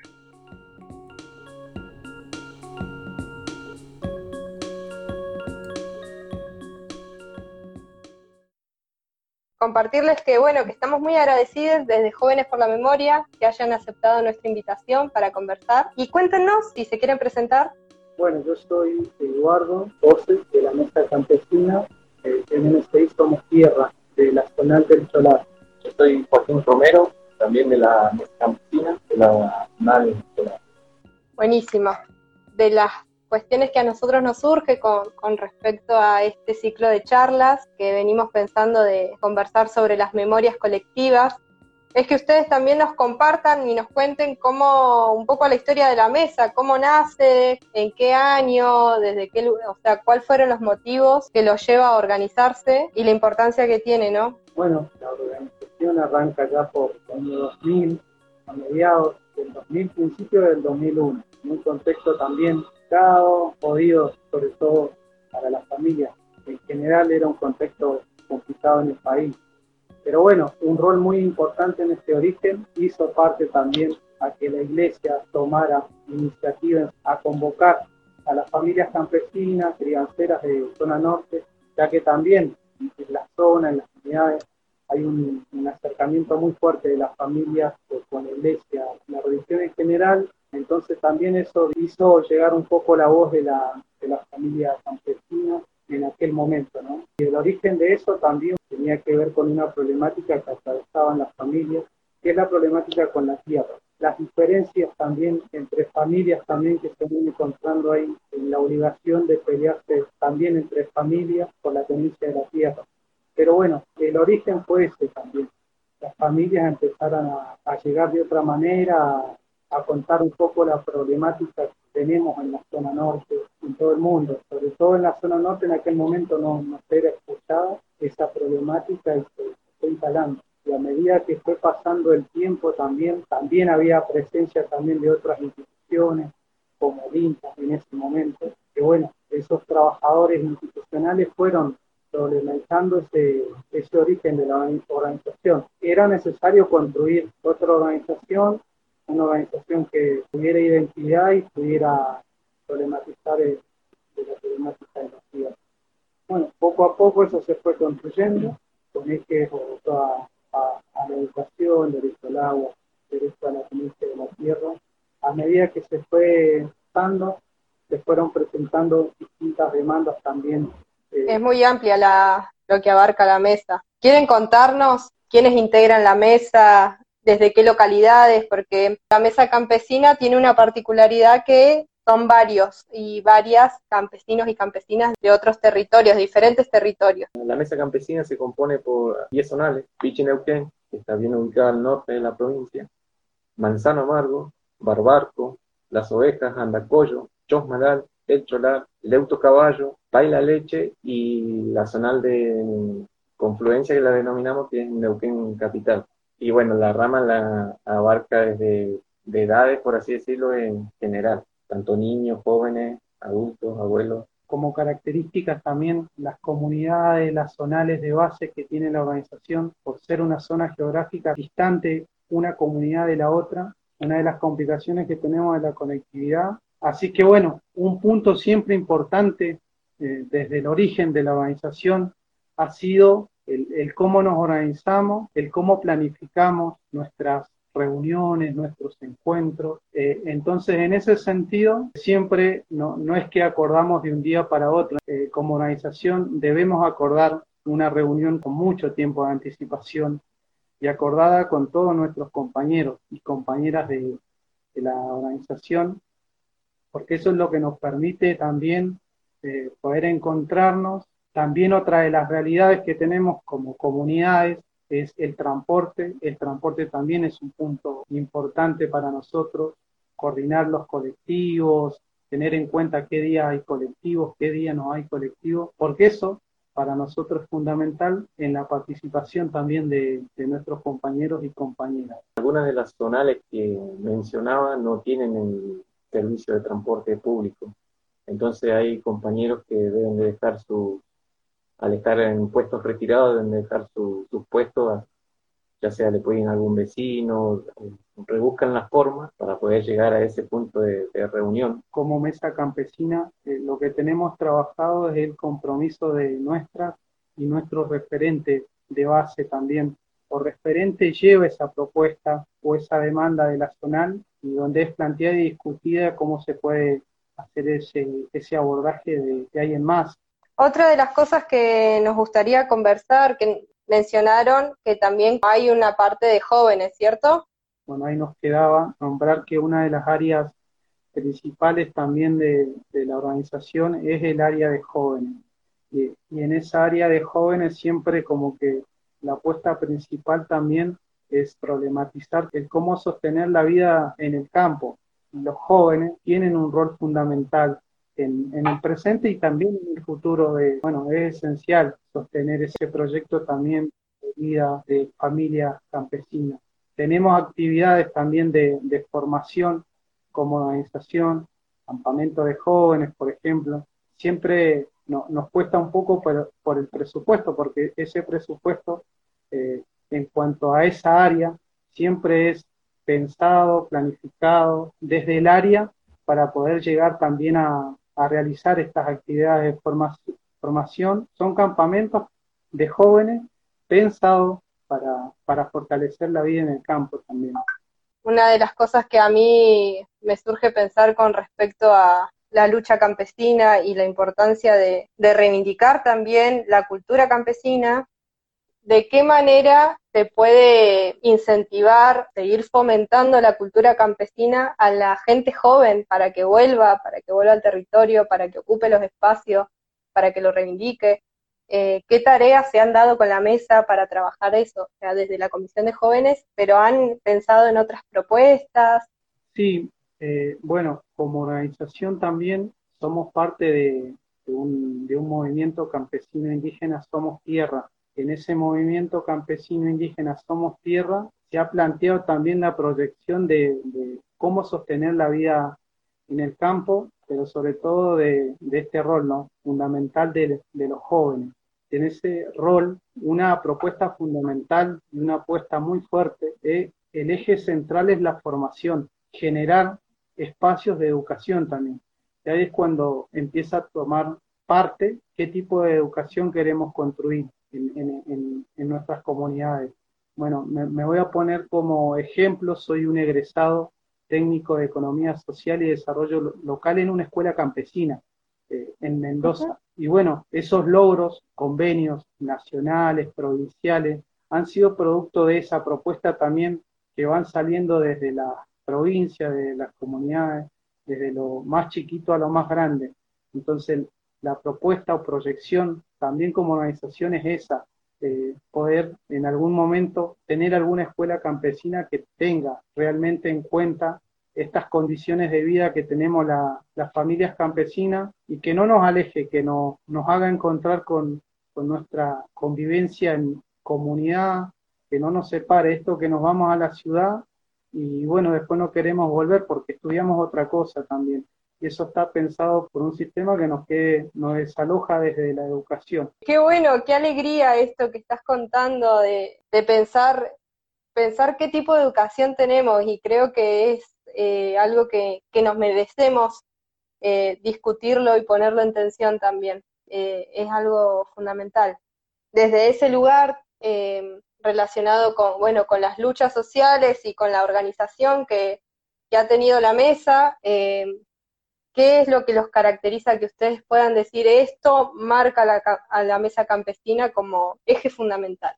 compartirles que bueno, que estamos muy agradecidos desde Jóvenes por la Memoria que hayan aceptado nuestra invitación para conversar. Y cuéntenos si se quieren presentar. Bueno, yo soy Eduardo José de la Mesa Campesina, eh, en MSI Somos Tierra, de la zona del Solar. Yo soy Joaquín Romero, también de la Campesina, de la Nacional del Solar. Buenísimo. De las cuestiones que a nosotros nos surge con, respecto a este ciclo de charlas que venimos pensando de conversar sobre las memorias colectivas, es que ustedes también nos compartan y nos cuenten cómo, un poco la historia de la mesa, cómo nace, en qué año, desde qué, o sea, cuáles fueron los motivos que los lleva a organizarse y la importancia que tiene, ¿no? Bueno, la organización arranca ya por el año 2000, a mediados del 2000, principio del 2001, en un contexto también complicado, jodido, sobre todo para las familias. En general era un contexto complicado en el país. Pero bueno, un rol muy importante en este origen hizo parte también a que la iglesia tomara iniciativas a convocar a las familias campesinas, crianceras de zona norte, ya que también en la zona, en las comunidades, hay un, un acercamiento muy fuerte de las familias con la iglesia, la religión en general. Entonces también eso hizo llegar un poco la voz de la, de la familia campesina en aquel momento, ¿no? Y el origen de eso también tenía que ver con una problemática que atravesaban las familias, que es la problemática con la tierra. Las diferencias también entre familias también que se van encontrando ahí en la obligación de pelearse también entre familias por la tenencia de la tierra. Pero bueno, el origen fue ese también. Las familias empezaron a, llegar de otra manera, a contar un poco la problemática tenemos en la zona norte, en todo el mundo, sobre todo en la zona norte en aquel momento no, no era escuchada esa problemática y se fue instalando. Y a medida que fue pasando el tiempo también, también había presencia también de otras instituciones, como INTA en ese momento, que bueno, esos trabajadores institucionales fueron problematizando ese, ese origen de la organización. Era necesario construir otra organización una organización que tuviera identidad y pudiera problematizar el, la problemática de los tierras. Bueno, poco a poco eso se fue construyendo, con ejes a, a, a, la educación, derecho al agua, derecho a la tenencia de la tierra. A medida que se fue dando, se fueron presentando distintas demandas también. Eh, es muy amplia la, lo que abarca la mesa. ¿Quieren contarnos quiénes integran la mesa, desde qué localidades, porque la mesa campesina tiene una particularidad que son varios y varias campesinos y campesinas de otros territorios, diferentes territorios. La mesa campesina se compone por 10 zonales, Pichi-Neuquén, que está bien ubicada al norte de la provincia, Manzano Amargo, Barbarco, Las Ovejas, Andacoyo, Chosmalal, El Cholar, Leuto Caballo, Baila Leche y la zonal de confluencia que la denominamos que es Neuquén Capital. Y bueno, la rama la abarca desde de edades, por así decirlo, en general, tanto niños, jóvenes, adultos, abuelos. Como características también las comunidades, las zonales de base que tiene la organización, por ser una zona geográfica distante una comunidad de la otra, una de las complicaciones que tenemos es la conectividad. Así que bueno, un punto siempre importante eh, desde el origen de la organización ha sido el, cómo nos organizamos, el cómo planificamos nuestras reuniones, nuestros encuentros. Eh, entonces, en ese sentido, siempre no, no, es que acordamos de un día para otro. Eh, como organización debemos acordar una reunión con mucho tiempo de anticipación y acordada con todos nuestros compañeros y compañeras de, de la organización, porque eso es lo que nos permite también eh, poder encontrarnos. También otra de las realidades que tenemos como comunidades es el transporte. El transporte también es un punto importante para nosotros, coordinar los colectivos, tener en cuenta qué día hay colectivos, qué día no hay colectivos, porque eso para nosotros es fundamental en la participación también de, nuestros compañeros y compañeras. Algunas de las zonales que mencionaba no tienen el servicio de transporte público, entonces hay compañeros que deben de dejar su, al estar en puestos retirados, deben dejar su, sus puestos, ya sea le pueden algún vecino, rebuscan las formas para poder llegar a ese punto de, de reunión. Como mesa campesina, eh, lo que tenemos trabajado es el compromiso de nuestras y nuestro referente de base también. O referente lleva esa propuesta o esa demanda de la zonal y donde es planteada y discutida cómo se puede hacer ese, ese abordaje de, de alguien más. Otra de las cosas que nos gustaría conversar, que mencionaron que también hay una parte de jóvenes, ¿cierto? Bueno, ahí nos quedaba nombrar que una de las áreas principales también de, la organización es el área de jóvenes. Y, y, en esa área de jóvenes siempre como que la apuesta principal también es problematizar el cómo sostener la vida en el campo. Los jóvenes tienen un rol fundamental en, en, el presente y también en el futuro. De, bueno, es esencial sostener ese proyecto también de vida de familia campesina. Tenemos actividades también de, de formación como organización, campamento de jóvenes, por ejemplo. Siempre no, nos cuesta un poco por, por, el presupuesto, porque ese presupuesto eh, en cuanto a esa área siempre es pensado, planificado desde el área para poder llegar también a, a realizar estas actividades de formación. Son campamentos de jóvenes pensados para, para fortalecer la vida en el campo también. Una de las cosas que a mí me surge pensar con respecto a la lucha campesina y la importancia de, de reivindicar también la cultura campesina de qué manera se puede incentivar, seguir fomentando la cultura campesina a la gente joven para que vuelva, para que vuelva al territorio, para que ocupe los espacios, para que lo reivindique. Eh, ¿Qué tareas se han dado con la mesa para trabajar eso? O sea, desde la Comisión de Jóvenes, pero han pensado en otras propuestas. Sí, eh, bueno, como organización también somos parte de, un movimiento campesino indígena, Somos Tierra, en ese movimiento campesino indígena Somos Tierra se ha planteado también la proyección de, cómo sostener la vida en el campo, pero sobre todo de, de este rol ¿no? fundamental de, de, los jóvenes. En ese rol, una propuesta fundamental y una apuesta muy fuerte, es, el eje central es la formación, generar espacios de educación también. Y ahí es cuando empieza a tomar parte qué tipo de educación queremos construir en, en, en nuestras comunidades. Bueno, me, me, voy a poner como ejemplo, soy un egresado técnico de Economía Social y Desarrollo Local en una escuela campesina eh, en Mendoza. Uh -huh. Y bueno, esos logros, convenios nacionales, provinciales, han sido producto de esa propuesta también que van saliendo desde la provincia, de las comunidades, desde lo más chiquito a lo más grande. Entonces, la propuesta o proyección también como organización es esa, eh, poder en algún momento tener alguna escuela campesina que tenga realmente en cuenta estas condiciones de vida que tenemos las familias campesinas y que no nos aleje, que no, nos haga encontrar con, con nuestra convivencia en comunidad, que no nos separe esto, que nos vamos a la ciudad y bueno, después no queremos volver porque estudiamos otra cosa también. Y eso está pensado por un sistema que nos, quede, nos desaloja desde la educación. Qué bueno, qué alegría esto que estás contando de, de pensar, pensar qué tipo de educación tenemos y creo que es eh, algo que, que, nos merecemos eh, discutirlo y ponerlo en tensión también. Eh, es algo fundamental. Desde ese lugar relacionado con, bueno, con las luchas sociales y con la organización que, que ha tenido la mesa, ¿qué es lo que los caracteriza que ustedes puedan decir esto marca a la mesa campesina como eje fundamental?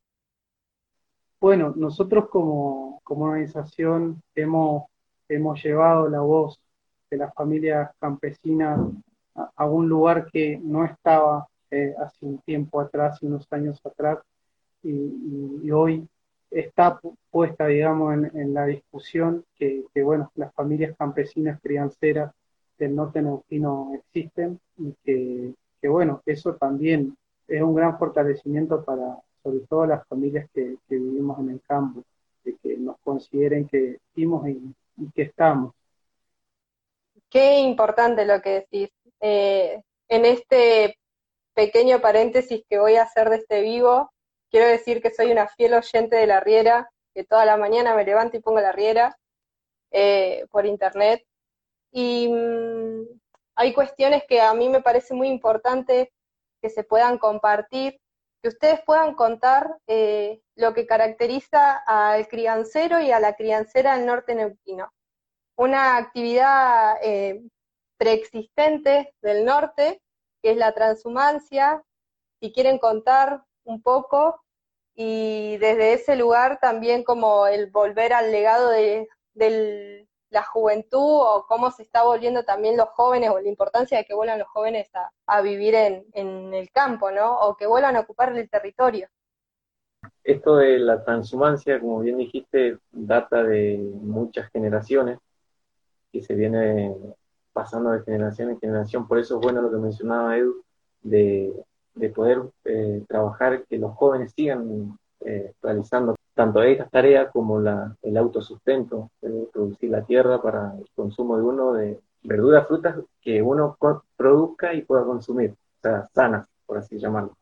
Bueno, nosotros como, como organización hemos hemos llevado la voz de las familias campesinas a, un lugar que no estaba eh, hace un tiempo atrás, unos años atrás, y, hoy está puesta, digamos, en, la discusión que, bueno, las familias campesinas crianceras del norte neuquino existen y que, que, bueno, eso también es un gran fortalecimiento para, sobre todo, las familias que, que vivimos en el campo, de que nos consideren que vivimos y que estamos. Qué importante lo que decís. Eh, en este pequeño paréntesis que voy a hacer de este vivo, quiero decir que soy una fiel oyente de la Riera, que toda la mañana me levanto y pongo la Riera eh, por internet. Y mm, hay cuestiones que a mí me parece muy importante que se puedan compartir, que ustedes puedan contar eh, lo que caracteriza al criancero y a la criancera del norte neuquino. Una actividad eh, preexistente del norte, que es la transhumancia, si quieren contar un poco, y desde ese lugar también como el volver al legado de, la juventud o cómo se está volviendo también los jóvenes o la importancia de que vuelvan los jóvenes a, vivir en, en, el campo, ¿no? O que vuelvan a ocupar el territorio. Esto de la transhumancia, como bien dijiste, data de muchas generaciones que se viene pasando de generación en generación. Por eso es bueno lo que mencionaba Edu, de, de poder eh, trabajar que los jóvenes sigan eh, realizando tanto estas tareas como la, el autosustento, de producir la tierra para el consumo de uno de verduras, frutas que uno produzca y pueda consumir, o sea, sanas, por así llamarlo.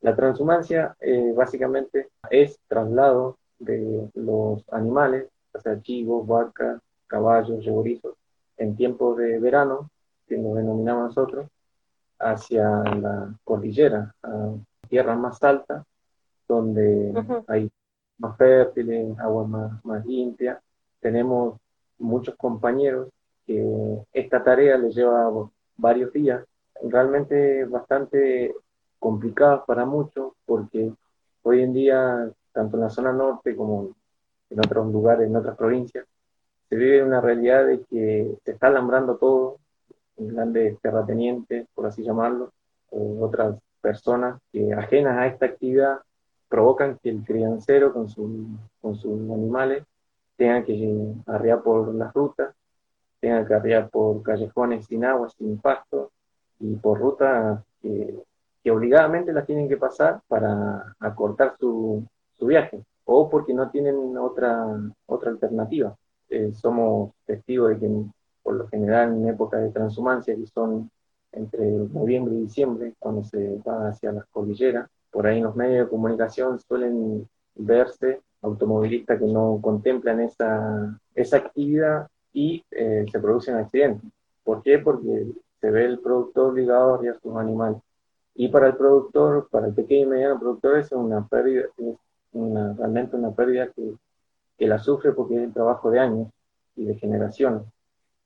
La transhumancia eh, básicamente es traslado de los animales, o sea, chivos, vacas, caballos, yegorizos, en tiempos de verano, que nos denominamos nosotros, hacia la cordillera, a tierras más altas, donde hay más fértiles, agua más, más limpia. Tenemos muchos compañeros que esta tarea les lleva varios días, realmente bastante complicadas para muchos porque hoy en día, tanto en la zona norte como en otros lugares, en otras provincias, se vive una realidad de que se está alambrando todo, grandes terratenientes, por así llamarlo, otras personas que ajenas a esta actividad provocan que el criancero con, su, con sus animales tenga que arrear por las rutas, tenga que arrear por callejones sin agua, sin pasto, y por rutas que que obligadamente las tienen que pasar para acortar su, su viaje o porque no tienen otra, otra alternativa. Eh, somos testigos de que por lo general en épocas de transhumancia, que son entre noviembre y diciembre, cuando se va hacia las cordilleras, por ahí en los medios de comunicación suelen verse automovilistas que no contemplan esa, esa actividad y eh, se producen accidentes. ¿Por qué? Porque se ve el productor obligado a arriar sus animales. Y para el productor, para el pequeño y mediano productor, es una pérdida, es realmente una pérdida que, que la sufre porque es el trabajo de años y de generaciones.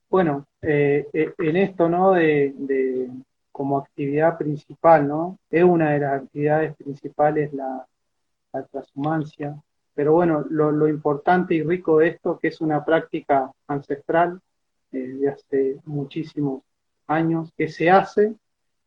Bueno, eh, eh, en esto, ¿no? De, como actividad principal, ¿no? Es una de las actividades principales la, la transhumancia, pero bueno, lo, lo, importante y rico de esto, que es una práctica ancestral, eh, de hace muchísimos años que se hace,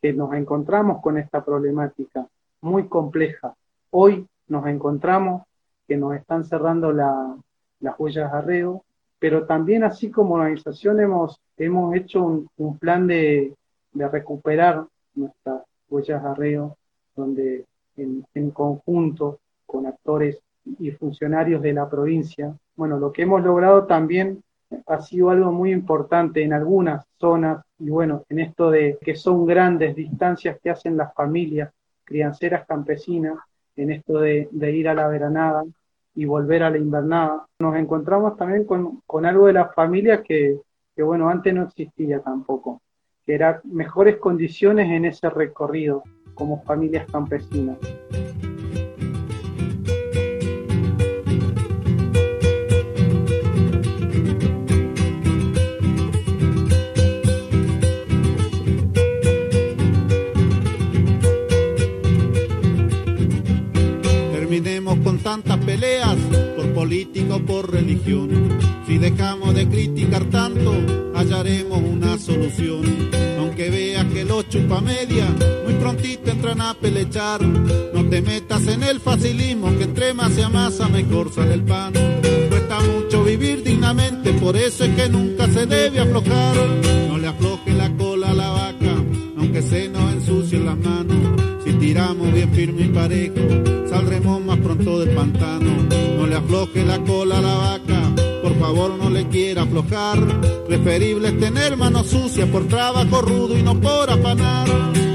que nos encontramos con esta problemática muy compleja. Hoy nos encontramos que nos están cerrando la- las huellas de arreo, pero también así como organización hemos, hemos hecho un, un plan de, de recuperar nuestras huellas de arreo, donde en, conjunto con actores y funcionarios de la provincia, bueno, lo que hemos logrado también ha sido algo muy importante en algunas zonas y bueno, en esto de que son grandes distancias que hacen las familias crianceras campesinas, en esto de, ir a la veranada y volver a la invernada. Nos encontramos también con, algo de las familias que, bueno, antes no existía tampoco, que eran mejores condiciones en ese recorrido como familias campesinas. Terminemos con tantas peleas por política o por religión. Si dejamos de criticar tanto, hallaremos una solución. Chupa media muy prontito entran a pelechar. No te metas en el facilismo, que entre más se amasa mejor sale el pan. Cuesta mucho vivir dignamente, por eso es que nunca se debe aflojar. No le afloje la cola a la vaca, aunque se nos ensucien las manos. Si tiramos bien firme y parejo, saldremos más pronto del pantano. No le afloje la cola a la vaca, por favor no quiera aflojar. Preferible es tener manos sucias por trabajo rudo y no por afanar.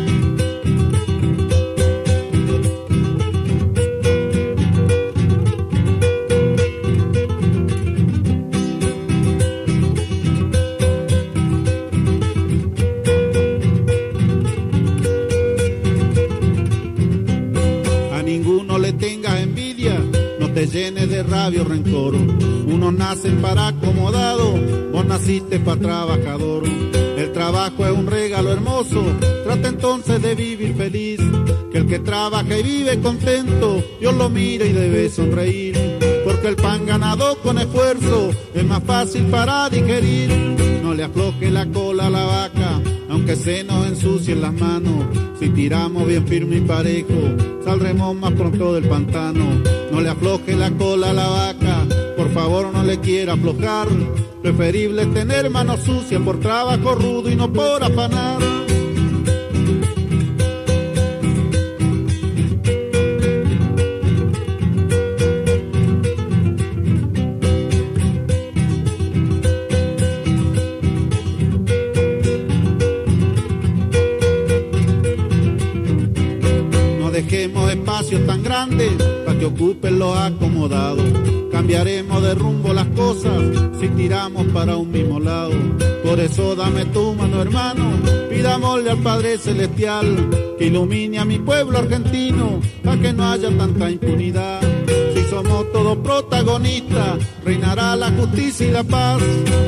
Te llenes de rabia o rencor. Unos nacen para acomodado, vos naciste para trabajador. El trabajo es un regalo hermoso, trata entonces de vivir feliz. Que el que trabaja y vive contento, Dios lo mira y debe sonreír. Porque el pan ganado con esfuerzo es más fácil para digerir. No le afloje la cola a la vaca, aunque se nos ensucien las manos. Si tiramos bien firme y parejo, saldremos más pronto del pantano. No le afloje la cola a la vaca, por favor no le quiera aflojar. Preferible tener manos sucias por trabajo rudo y no por afanar. No dejemos espacios tan grandes que ocupen los acomodados. Cambiaremos de rumbo las cosas si tiramos para un mismo lado. Por eso dame tu mano, hermano, pidámosle al Padre Celestial que ilumine a mi pueblo argentino para que no haya tanta impunidad. Si somos todos protagonistas, reinará la justicia y la paz.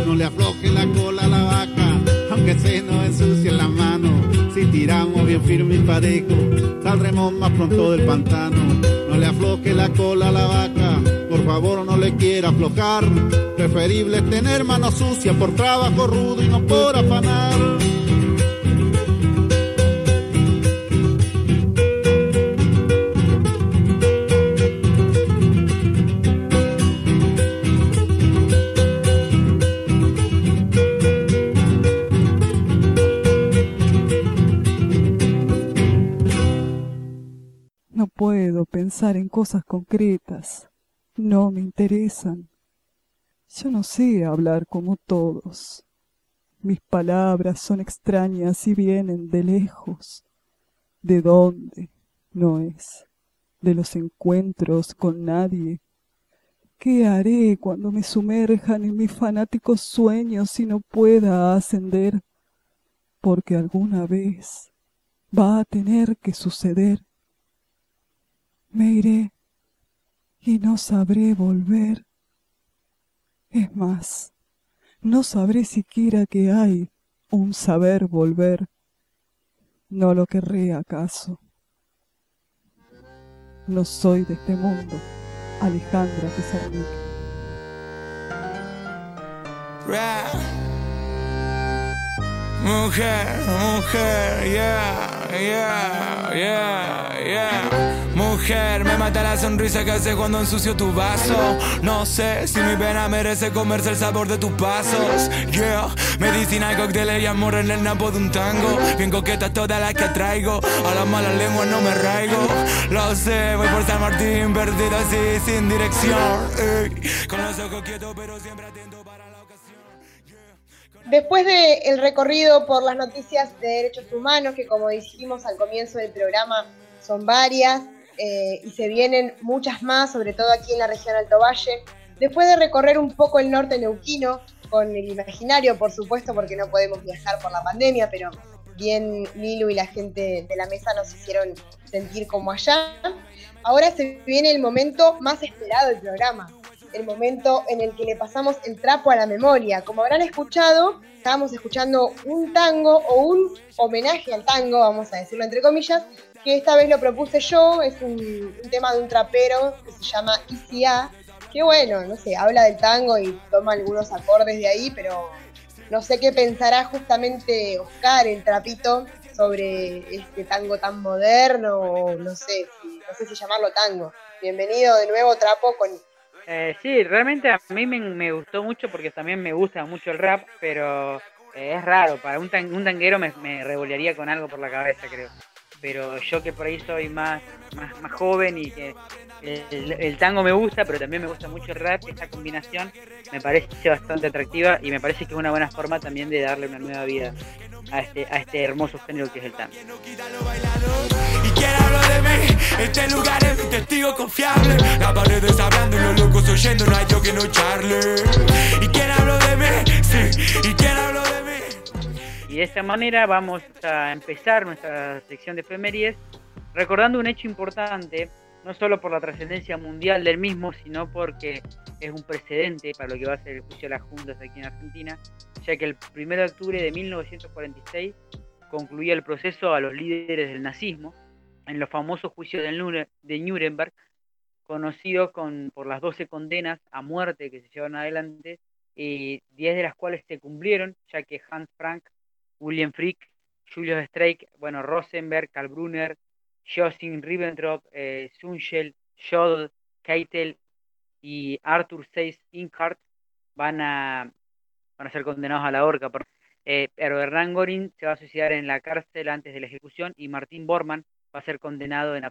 No le afloje la cola a la vaca, aunque se nos ensucie la mano. Si tiramos bien firme y parejo, saldremos más pronto del pantano. Le afloje la cola a la vaca, por favor no le quiera aflojar. Preferible tener manos sucias por trabajo rudo y no por afanar. En cosas concretas. No me interesan. Yo no sé hablar como todos. Mis palabras son extrañas y vienen de lejos. ¿De dónde? No es. De los encuentros con nadie. ¿Qué haré cuando me sumerjan en mis fanáticos sueños y no pueda ascender? Porque alguna vez va a tener que suceder. Me iré y no sabré volver. Es más, no sabré siquiera que hay un saber volver. No lo querré acaso. No soy de este mundo, Alejandra Pizarnik. Mujer, mujer, yeah, yeah, yeah, yeah. Mujer, me mata la sonrisa que hace cuando ensucio tu vaso. No sé si mi pena merece comerse el sabor de tus pasos. Yeah, medicina, cócteles y amor en el napo de un tango. Bien coquetas todas las que traigo. A las malas lenguas no me raigo. Lo sé, voy por San Martín, perdido así, sin dirección. Ey, Con los ojos quietos, pero siempre atento para la ocasión. Después del recorrido por las noticias de derechos humanos, que como dijimos al comienzo del programa, son varias, eh, y se vienen muchas más, sobre todo aquí en la región Alto Valle. Después de recorrer un poco el norte neuquino, con el imaginario, por supuesto, porque no podemos viajar por la pandemia, pero bien Milu y la gente de la mesa nos hicieron sentir como allá. Ahora se viene el momento más esperado del programa, el momento en el que le pasamos el trapo a la memoria. Como habrán escuchado, estábamos escuchando un tango o un homenaje al tango, vamos a decirlo entre comillas, que esta vez lo propuse yo, es un, un tema de un trapero que se llama ICA, que bueno, no sé, habla del tango y toma algunos acordes de ahí, pero no sé qué pensará justamente Oscar, el trapito, sobre este tango tan moderno, o no sé, no sé si llamarlo tango. Bienvenido de nuevo, Trapo, con Eh, sí, realmente a mí me, me gustó mucho porque también me gusta mucho el rap, pero eh, es raro, para un, tan- un tanguero me, me revolearía con algo por la cabeza, creo. Pero yo que por ahí soy más, más, más joven y que el, tango me gusta, pero también me gusta mucho el rap, esa combinación me parece bastante atractiva y me parece que es una buena forma también de darle una nueva vida a este, a este hermoso género que es el tango. Este lugar es mi testigo confiable. Las paredes hablando y los locos oyendo, no hay yo que no charle. ¿Y quién habló de mí? Sí, ¿y quién habló de mí? Y de esta manera vamos a empezar nuestra sección de efemérides recordando un hecho importante, no solo por la trascendencia mundial del mismo, sino porque es un precedente para lo que va a ser el juicio de las juntas aquí en Argentina, ya que el 1 de octubre de 1946 concluía el proceso a los líderes del nazismo en los famosos juicios de Nure- de Nuremberg, conocidos con, por las 12 condenas a muerte que se llevaron adelante, y 10 de las cuales se cumplieron, ya que Hans Frank, William Frick, Julius Streich, bueno, Rosenberg, Karl Brunner, Josing Ribbentrop, eh, Sunschel, Scholl, Keitel y Arthur Seyss Inhardt van a, van a ser condenados a la horca. Eh, pero Hernán Göring se va a suicidar en la cárcel antes de la ejecución y Martín Bormann va a ser condenado en,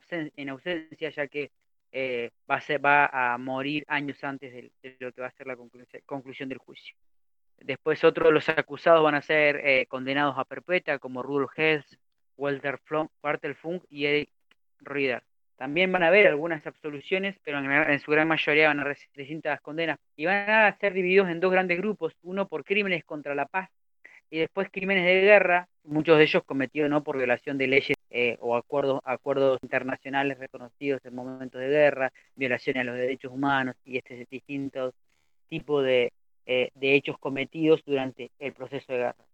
ausencia, ya que eh, va, a morir años antes de, lo que va a ser la conclu- conclusión del juicio. Después otros de los acusados van a ser eh, condenados a perpetua, como Rudolf Hess, Walter Funk y Eric Rieder. También van a haber algunas absoluciones, pero en su gran mayoría van a recibir distintas condenas y van a ser divididos en dos grandes grupos, uno por crímenes contra la paz y después crímenes de guerra, muchos de ellos cometidos no por violación de leyes eh, o acuerdos, acuerdos internacionales reconocidos en momentos de guerra, violaciones a los derechos humanos y este distintos tipos de, eh, de hechos cometidos durante el proceso de guerra.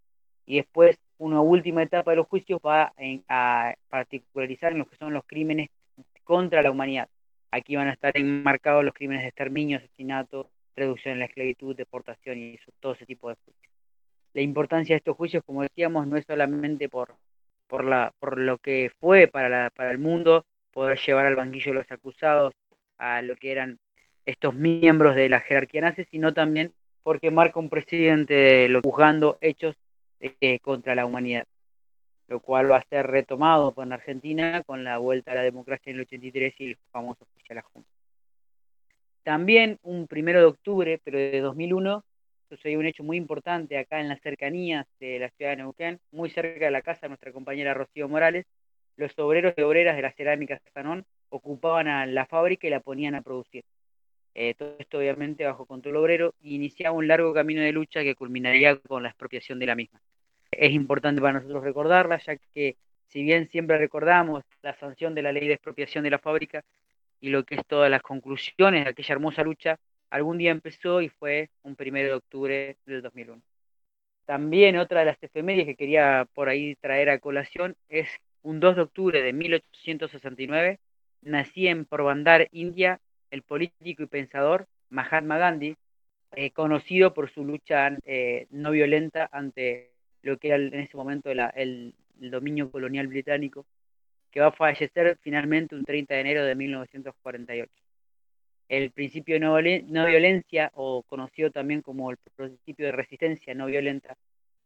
Y después, una última etapa de los juicios va en- a particularizar en lo que son los crímenes contra la humanidad. Aquí van a estar enmarcados los crímenes de exterminio, asesinato, reducción en la esclavitud, deportación y eso- todo ese tipo de juicios. La importancia de estos juicios, como decíamos, no es solamente por, por, la, por lo que fue para, la- para el mundo, poder llevar al banquillo de los acusados a lo que eran estos miembros de la jerarquía nazi, sino también porque marca un presidente juzgando hechos eh, contra la humanidad, lo cual va a ser retomado en Argentina con la vuelta a la democracia en el 83 y el famoso juicio a Junta. También un primero de octubre, pero de 2001, sucedió un hecho muy importante acá en las cercanías de la ciudad de Neuquén, muy cerca de la casa de nuestra compañera Rocío Morales. Los obreros y obreras de la cerámica Sanón ocupaban a la fábrica y la ponían a producir. Eh, todo esto obviamente bajo control obrero y iniciaba un largo camino de lucha que culminaría con la expropiación de la misma. Es importante para nosotros recordarla, ya que si bien siempre recordamos la sanción de la ley de expropiación de la fábrica y lo que es todas las conclusiones de aquella hermosa lucha, algún día empezó y fue un primero de octubre del 2001. También otra de las efemérides que quería por ahí traer a colación es un 2 de octubre de 1869, nací en Porbandar, India, el político y pensador Mahatma Gandhi, eh, conocido por su lucha eh, no violenta ante lo que era en ese momento el, dominio colonial británico, que va a fallecer finalmente un 30 de enero de 1948. El principio de no, violen- no violencia, o conocido también como el principio de resistencia no violenta,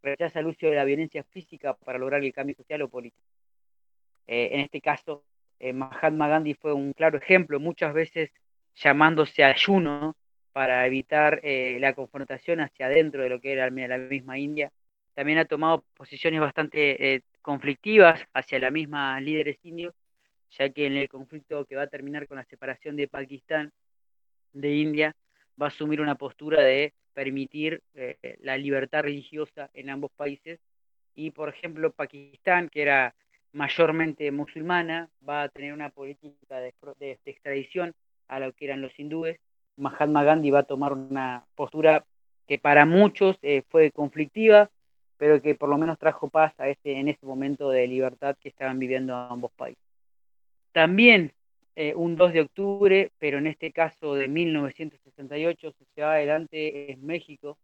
rechaza el uso de la violencia física para lograr el cambio social o político. Eh, en este caso, Mahatma Gandhi fue un claro ejemplo, muchas veces llamándose ayuno para evitar eh, la confrontación hacia adentro de lo que era la misma India. También ha tomado posiciones bastante eh, conflictivas hacia la misma líderes indios, ya que en el conflicto que va a terminar con la separación de Pakistán de India, va a asumir una postura de permitir eh, la libertad religiosa en ambos países. Y, por ejemplo, Pakistán, que era mayormente musulmana, va a tener una política de, extradición a lo que eran los hindúes. Mahatma Gandhi va a tomar una postura que para muchos eh, fue conflictiva, pero que por lo menos trajo paz a ese, en ese momento de libertad que estaban viviendo ambos países. También eh, un 2 de octubre, pero en este caso de 1968, se lleva adelante en México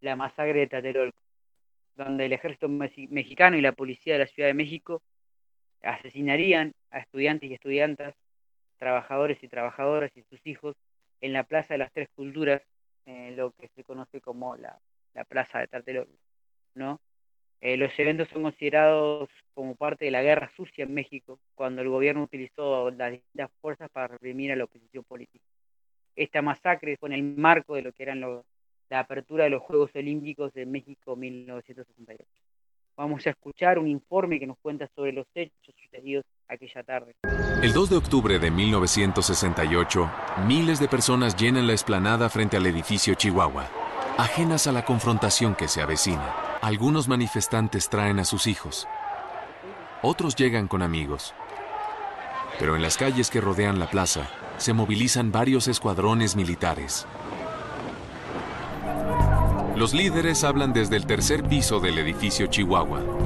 la masacre de Tlatelolco, donde el ejército mexi- mexicano y la policía de la Ciudad de México asesinarían a estudiantes y estudiantas, trabajadores y trabajadoras y sus hijos en la Plaza de las Tres Culturas, lo que se conoce como la, la Plaza de Tlatelolco, ¿no? Eh, los eventos son considerados como parte de la guerra sucia en México, cuando el gobierno utilizó las distintas fuerzas para reprimir a la oposición política. Esta masacre fue en el marco de lo que eran la apertura de los Juegos Olímpicos de México 1968. Vamos a escuchar un informe que nos cuenta sobre los hechos sucedidos tarde. El 2 de octubre de 1968, miles de personas llenan la explanada frente al edificio Chihuahua, ajenas a la confrontación que se avecina. Algunos manifestantes traen a sus hijos, otros llegan con amigos. Pero en las calles que rodean la plaza se movilizan varios escuadrones militares. Los líderes hablan desde el tercer piso del edificio Chihuahua.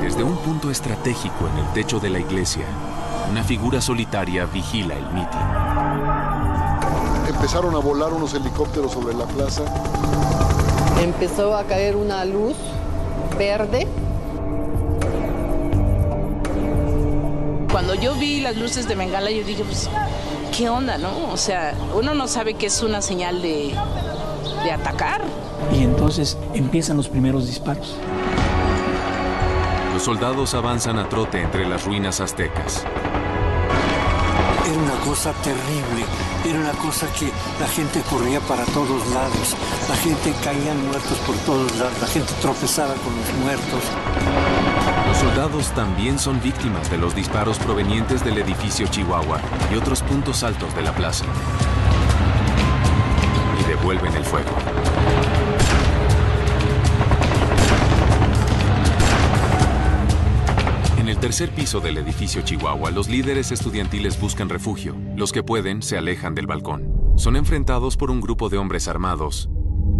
Desde un punto estratégico en el techo de la iglesia, una figura solitaria vigila el mitin. Empezaron a volar unos helicópteros sobre la plaza. Empezó a caer una luz verde. Cuando yo vi las luces de Bengala, yo dije, pues, ¿qué onda, no? O sea, uno no sabe que es una señal de, de atacar. Y entonces empiezan los primeros disparos. Los soldados avanzan a trote entre las ruinas aztecas. Era una cosa terrible, era una cosa que la gente corría para todos lados, la gente caía muertos por todos lados, la gente tropezaba con los muertos. Los soldados también son víctimas de los disparos provenientes del edificio Chihuahua y otros puntos altos de la plaza. Y devuelven el fuego. Tercer piso del edificio Chihuahua, los líderes estudiantiles buscan refugio. Los que pueden se alejan del balcón. Son enfrentados por un grupo de hombres armados,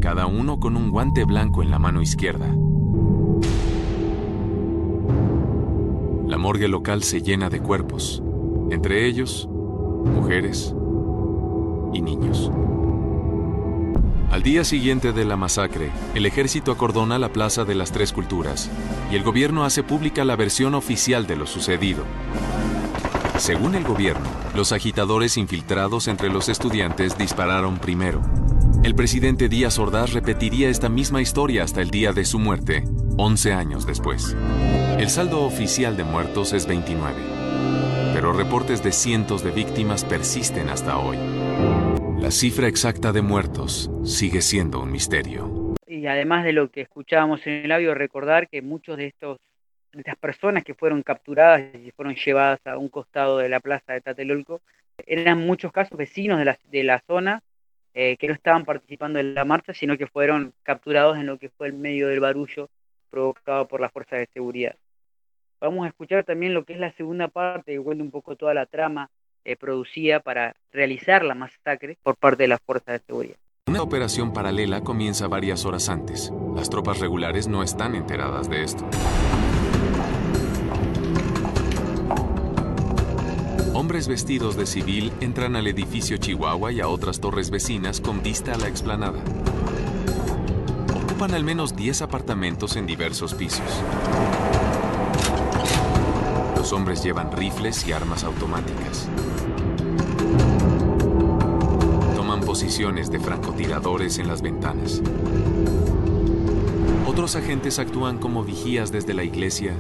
cada uno con un guante blanco en la mano izquierda. La morgue local se llena de cuerpos, entre ellos mujeres y niños. Al día siguiente de la masacre, el ejército acordona la Plaza de las Tres Culturas y el gobierno hace pública la versión oficial de lo sucedido. Según el gobierno, los agitadores infiltrados entre los estudiantes dispararon primero. El presidente Díaz Ordaz repetiría esta misma historia hasta el día de su muerte, 11 años después. El saldo oficial de muertos es 29, pero reportes de cientos de víctimas persisten hasta hoy. Cifra exacta de muertos sigue siendo un misterio. Y además de lo que escuchábamos en el audio, recordar que muchos de estos de estas personas que fueron capturadas y fueron llevadas a un costado de la plaza de Tlatelolco eran muchos casos vecinos de la, de la zona eh, que no estaban participando en la marcha, sino que fueron capturados en lo que fue el medio del barullo provocado por las fuerzas de seguridad. Vamos a escuchar también lo que es la segunda parte, que cuenta un poco toda la trama eh, producida para realizar la masacre por parte de las fuerzas de seguridad. Una operación paralela comienza varias horas antes. Las tropas regulares no están enteradas de esto. Hombres vestidos de civil entran al edificio Chihuahua y a otras torres vecinas con vista a la explanada. Ocupan al menos 10 apartamentos en diversos pisos. Los hombres llevan rifles y armas automáticas. Toman posiciones de francotiradores en las ventanas. Otros agentes actúan como vigías desde la iglesia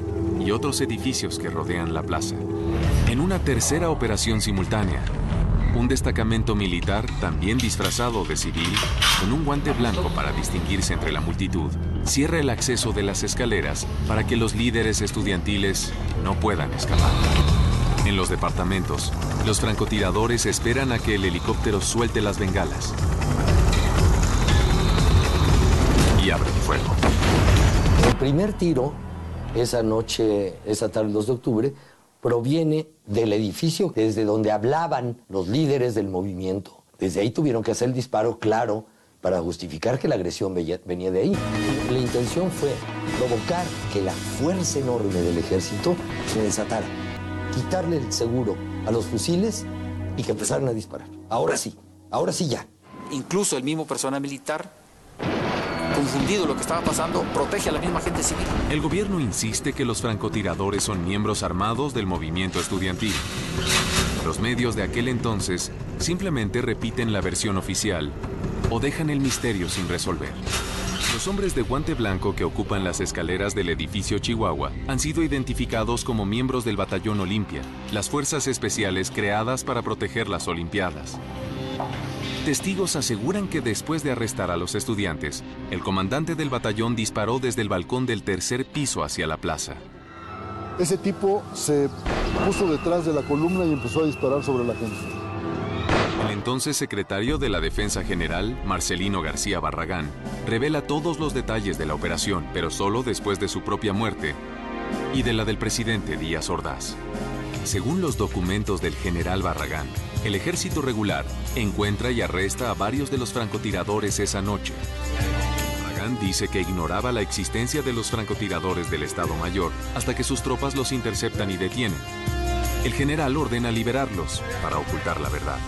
y otros edificios que rodean la plaza. En una tercera operación simultánea, un destacamento militar, también disfrazado de civil, con un guante blanco para distinguirse entre la multitud, cierra el acceso de las escaleras para que los líderes estudiantiles no puedan escapar. En los departamentos, los francotiradores esperan a que el helicóptero suelte las bengalas y abren fuego. El primer tiro, esa noche, esa tarde del 2 de octubre, proviene del edificio desde donde hablaban los líderes del movimiento. Desde ahí tuvieron que hacer el disparo claro para justificar que la agresión venía de ahí. La intención fue provocar que la fuerza enorme del ejército se desatara, quitarle el seguro a los fusiles y que empezaran a disparar. Ahora sí, ahora sí ya. Incluso el mismo personal militar confundido lo que estaba pasando, protege a la misma gente civil. El gobierno insiste que los francotiradores son miembros armados del movimiento estudiantil. Los medios de aquel entonces simplemente repiten la versión oficial o dejan el misterio sin resolver. Los hombres de guante blanco que ocupan las escaleras del edificio Chihuahua han sido identificados como miembros del Batallón Olimpia, las fuerzas especiales creadas para proteger las Olimpiadas. Testigos aseguran que después de arrestar a los estudiantes, el comandante del batallón disparó desde el balcón del tercer piso hacia la plaza. Ese tipo se puso detrás de la columna y empezó a disparar sobre la gente. Entonces secretario de la Defensa General, Marcelino García Barragán, revela todos los detalles de la operación, pero solo después de su propia muerte y de la del presidente Díaz Ordaz. Según los documentos del general Barragán, el ejército regular encuentra y arresta a varios de los francotiradores esa noche. Barragán dice que ignoraba la existencia de los francotiradores del Estado Mayor hasta que sus tropas los interceptan y detienen. El general ordena liberarlos para ocultar la verdad.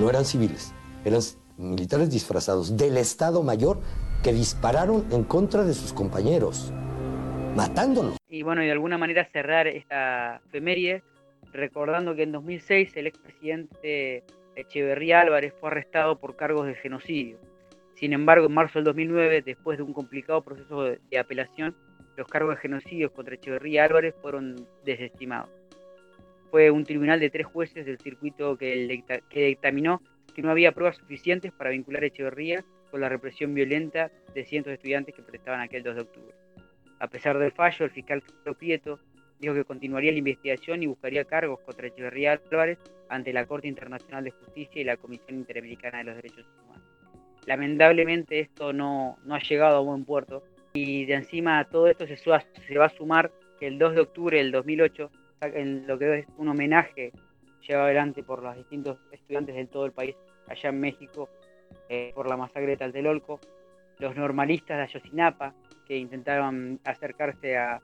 No eran civiles, eran militares disfrazados del Estado Mayor que dispararon en contra de sus compañeros, matándolos. Y bueno, y de alguna manera cerrar esta efeméride recordando que en 2006 el expresidente Echeverría Álvarez fue arrestado por cargos de genocidio. Sin embargo, en marzo del 2009, después de un complicado proceso de apelación, los cargos de genocidio contra Echeverría Álvarez fueron desestimados. Fue un tribunal de tres jueces del circuito que, que dictaminó que no había pruebas suficientes para vincular a Echeverría con la represión violenta de cientos de estudiantes que protestaban aquel 2 de octubre. A pesar del fallo, el fiscal Prieto dijo que continuaría la investigación y buscaría cargos contra Echeverría Álvarez ante la Corte Internacional de Justicia y la Comisión Interamericana de los Derechos Humanos. Lamentablemente esto no, no ha llegado a buen puerto y de encima a todo esto se, se va a sumar que el 2 de octubre del 2008, en lo que es un homenaje llevado adelante por los distintos estudiantes de todo el país allá en México eh, por la masacre de Taltelolco, los normalistas de Ayotzinapa, que intentaban acercarse a,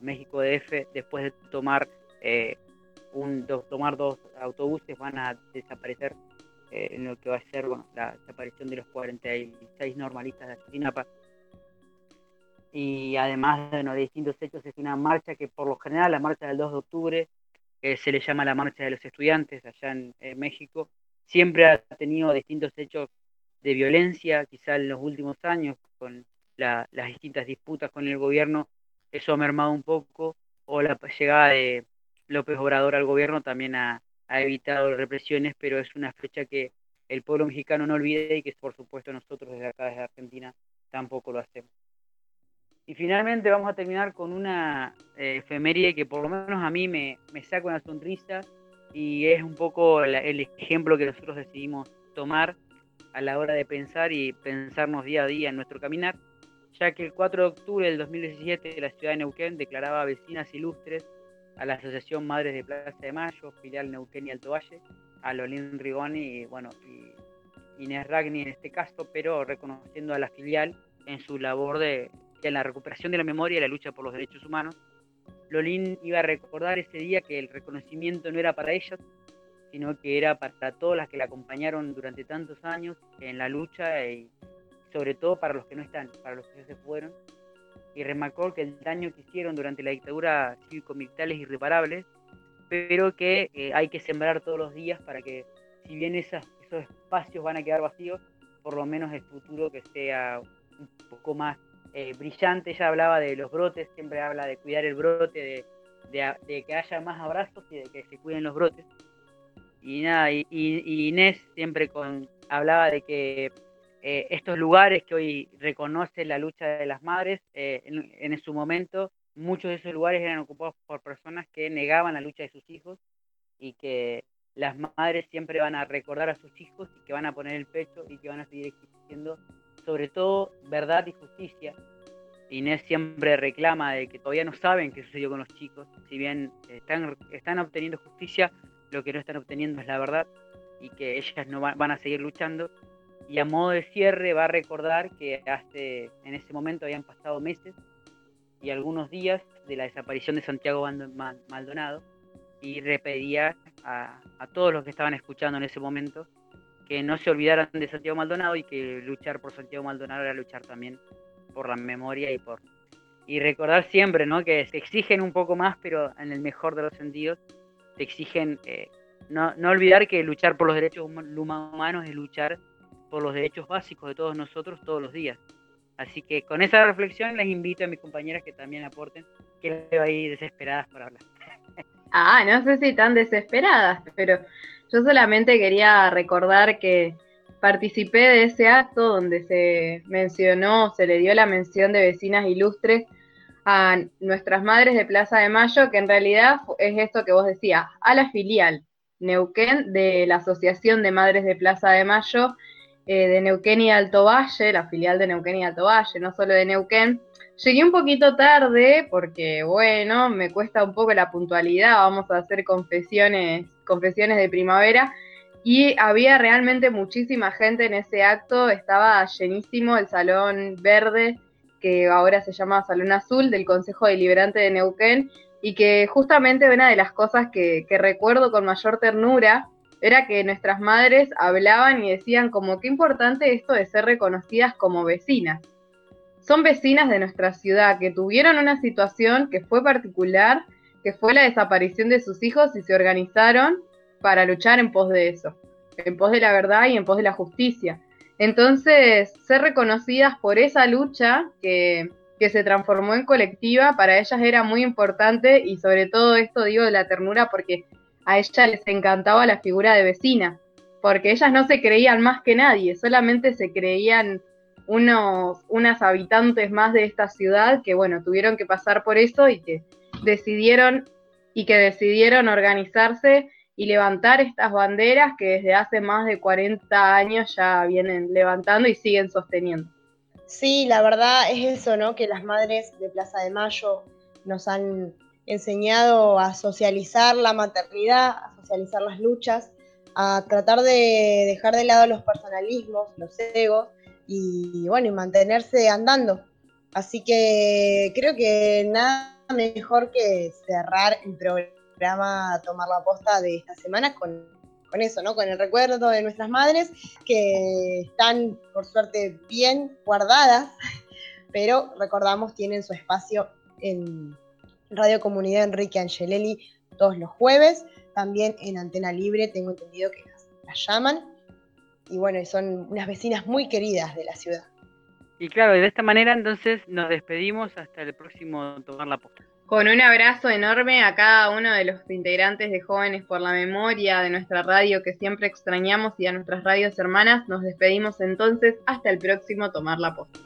México DF después de tomar, eh, un, tomar dos autobuses, van a desaparecer eh, en lo que va a ser la desaparición de los 46 normalistas de Ayotzinapa. Y además de distintos hechos, es una marcha que por lo general, la marcha del 2 de octubre, se le llama la marcha de los estudiantes allá en México, siempre ha tenido distintos hechos de violencia, quizá en los últimos años, con las distintas disputas con el gobierno, eso ha mermado un poco, o la llegada de López Obrador al gobierno también ha, evitado represiones, pero es una fecha que el pueblo mexicano no olvide y que por supuesto nosotros desde acá, desde Argentina, tampoco lo hacemos. Y finalmente vamos a terminar con una eh, efeméride que por lo menos a mí me, me saca una sonrisa y es un poco el ejemplo que nosotros decidimos tomar a la hora de pensar y pensarnos día a día en nuestro caminar, ya que el 4 de octubre del 2017 la ciudad de Neuquén declaraba vecinas ilustres a la Asociación Madres de Plaza de Mayo, filial Neuquén y Alto Valle, a Lolín Rigoni bueno, y Inés Ragni en este caso, pero reconociendo a la filial en su labor de, en la recuperación de la memoria y la lucha por los derechos humanos. Lolín iba a recordar ese día que el reconocimiento no era para ellas, sino que era para todas las que la acompañaron durante tantos años en la lucha y sobre todo para los que no están, para los que se fueron, y remarcó que el daño que hicieron durante la dictadura cívico-militar es irreparable, pero que eh, hay que sembrar todos los días para que, si bien esas, esos espacios van a quedar vacíos, por lo menos el futuro que sea un poco más eh, brillante. Ella hablaba de los brotes, siempre habla de cuidar el brote, de, que haya más abrazos y de que se cuiden los brotes. Y nada, y, Inés siempre con, hablaba de que eh, estos lugares que hoy reconocen la lucha de las madres, eh, en, en, su momento muchos de esos lugares eran ocupados por personas que negaban la lucha de sus hijos y que las madres siempre van a recordar a sus hijos y que van a poner el pecho y que van a seguir existiendo, sobre todo verdad y justicia. Inés siempre reclama de que todavía no saben qué sucedió con los chicos, si bien están, están obteniendo justicia, lo que no están obteniendo es la verdad y que ellas no van a seguir luchando. Y a modo de cierre va a recordar que hace, en ese momento habían pasado meses y algunos días de la desaparición de Santiago Maldonado y le pedía a, todos los que estaban escuchando en ese momento que no se olvidaran de Santiago Maldonado y que luchar por Santiago Maldonado era luchar también por la memoria y por y recordar siempre ¿no? que se exigen un poco más pero en el mejor de los sentidos te exigen eh, no, no olvidar que luchar por los derechos humanos es luchar por los derechos básicos de todos nosotros todos los días Así que con esa reflexión les invito a mis compañeras que también aporten, que veo ahí desesperadas por hablar. Ah, no sé si tan desesperadas, pero yo solamente quería recordar que participé de ese acto donde se mencionó, se le dio la mención de vecinas ilustres a nuestras madres de Plaza de Mayo, que en realidad es esto que vos decías, a la filial Neuquén de la Asociación de Madres de Plaza de Mayo, eh, de Neuquén y Alto Valle, la filial de Neuquén y Alto Valle, no solo de Neuquén. Llegué un poquito tarde porque, bueno, me cuesta un poco la puntualidad, vamos a hacer confesiones, confesiones de primavera. Y había realmente muchísima gente en ese acto, estaba llenísimo el salón verde, que ahora se llama Salón Azul, del Consejo Deliberante de Neuquén, y que justamente una de las cosas que, que recuerdo con mayor ternura era que nuestras madres hablaban y decían como qué importante esto de ser reconocidas como vecinas. Son vecinas de nuestra ciudad que tuvieron una situación que fue particular, que fue la desaparición de sus hijos y se organizaron para luchar en pos de eso, en pos de la verdad y en pos de la justicia. Entonces, ser reconocidas por esa lucha que, que se transformó en colectiva, para ellas era muy importante y sobre todo esto digo de la ternura porque a ella les encantaba la figura de vecina, porque ellas no se creían más que nadie, solamente se creían unos, unas habitantes más de esta ciudad que, bueno, tuvieron que pasar por eso y que decidieron y que decidieron organizarse y levantar estas banderas que desde hace más de 40 años ya vienen levantando y siguen sosteniendo. Sí, la verdad es eso, ¿no? Que las madres de Plaza de Mayo nos han enseñado a socializar la maternidad, a socializar las luchas, a tratar de dejar de lado los personalismos, los egos y, bueno, y mantenerse andando. Así que creo que nada mejor que cerrar el programa Tomar la Posta de esta semana con, con eso, ¿no? Con el recuerdo de nuestras madres que están, por suerte, bien guardadas, pero recordamos, tienen su espacio en, Radio Comunidad Enrique Angelelli todos los jueves, también en Antena Libre tengo entendido que las, llaman, y bueno, son unas vecinas muy queridas de la ciudad. Y claro, de esta manera entonces nos despedimos hasta el próximo Tomar la Posta. Con un abrazo enorme a cada uno de los integrantes de Jóvenes por la Memoria de nuestra radio que siempre extrañamos y a nuestras radios hermanas, nos despedimos entonces hasta el próximo Tomar la Posta.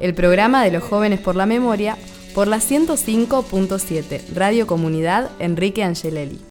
El programa de los jóvenes por la memoria por la 105.7 Radio Comunidad Enrique Angelelli.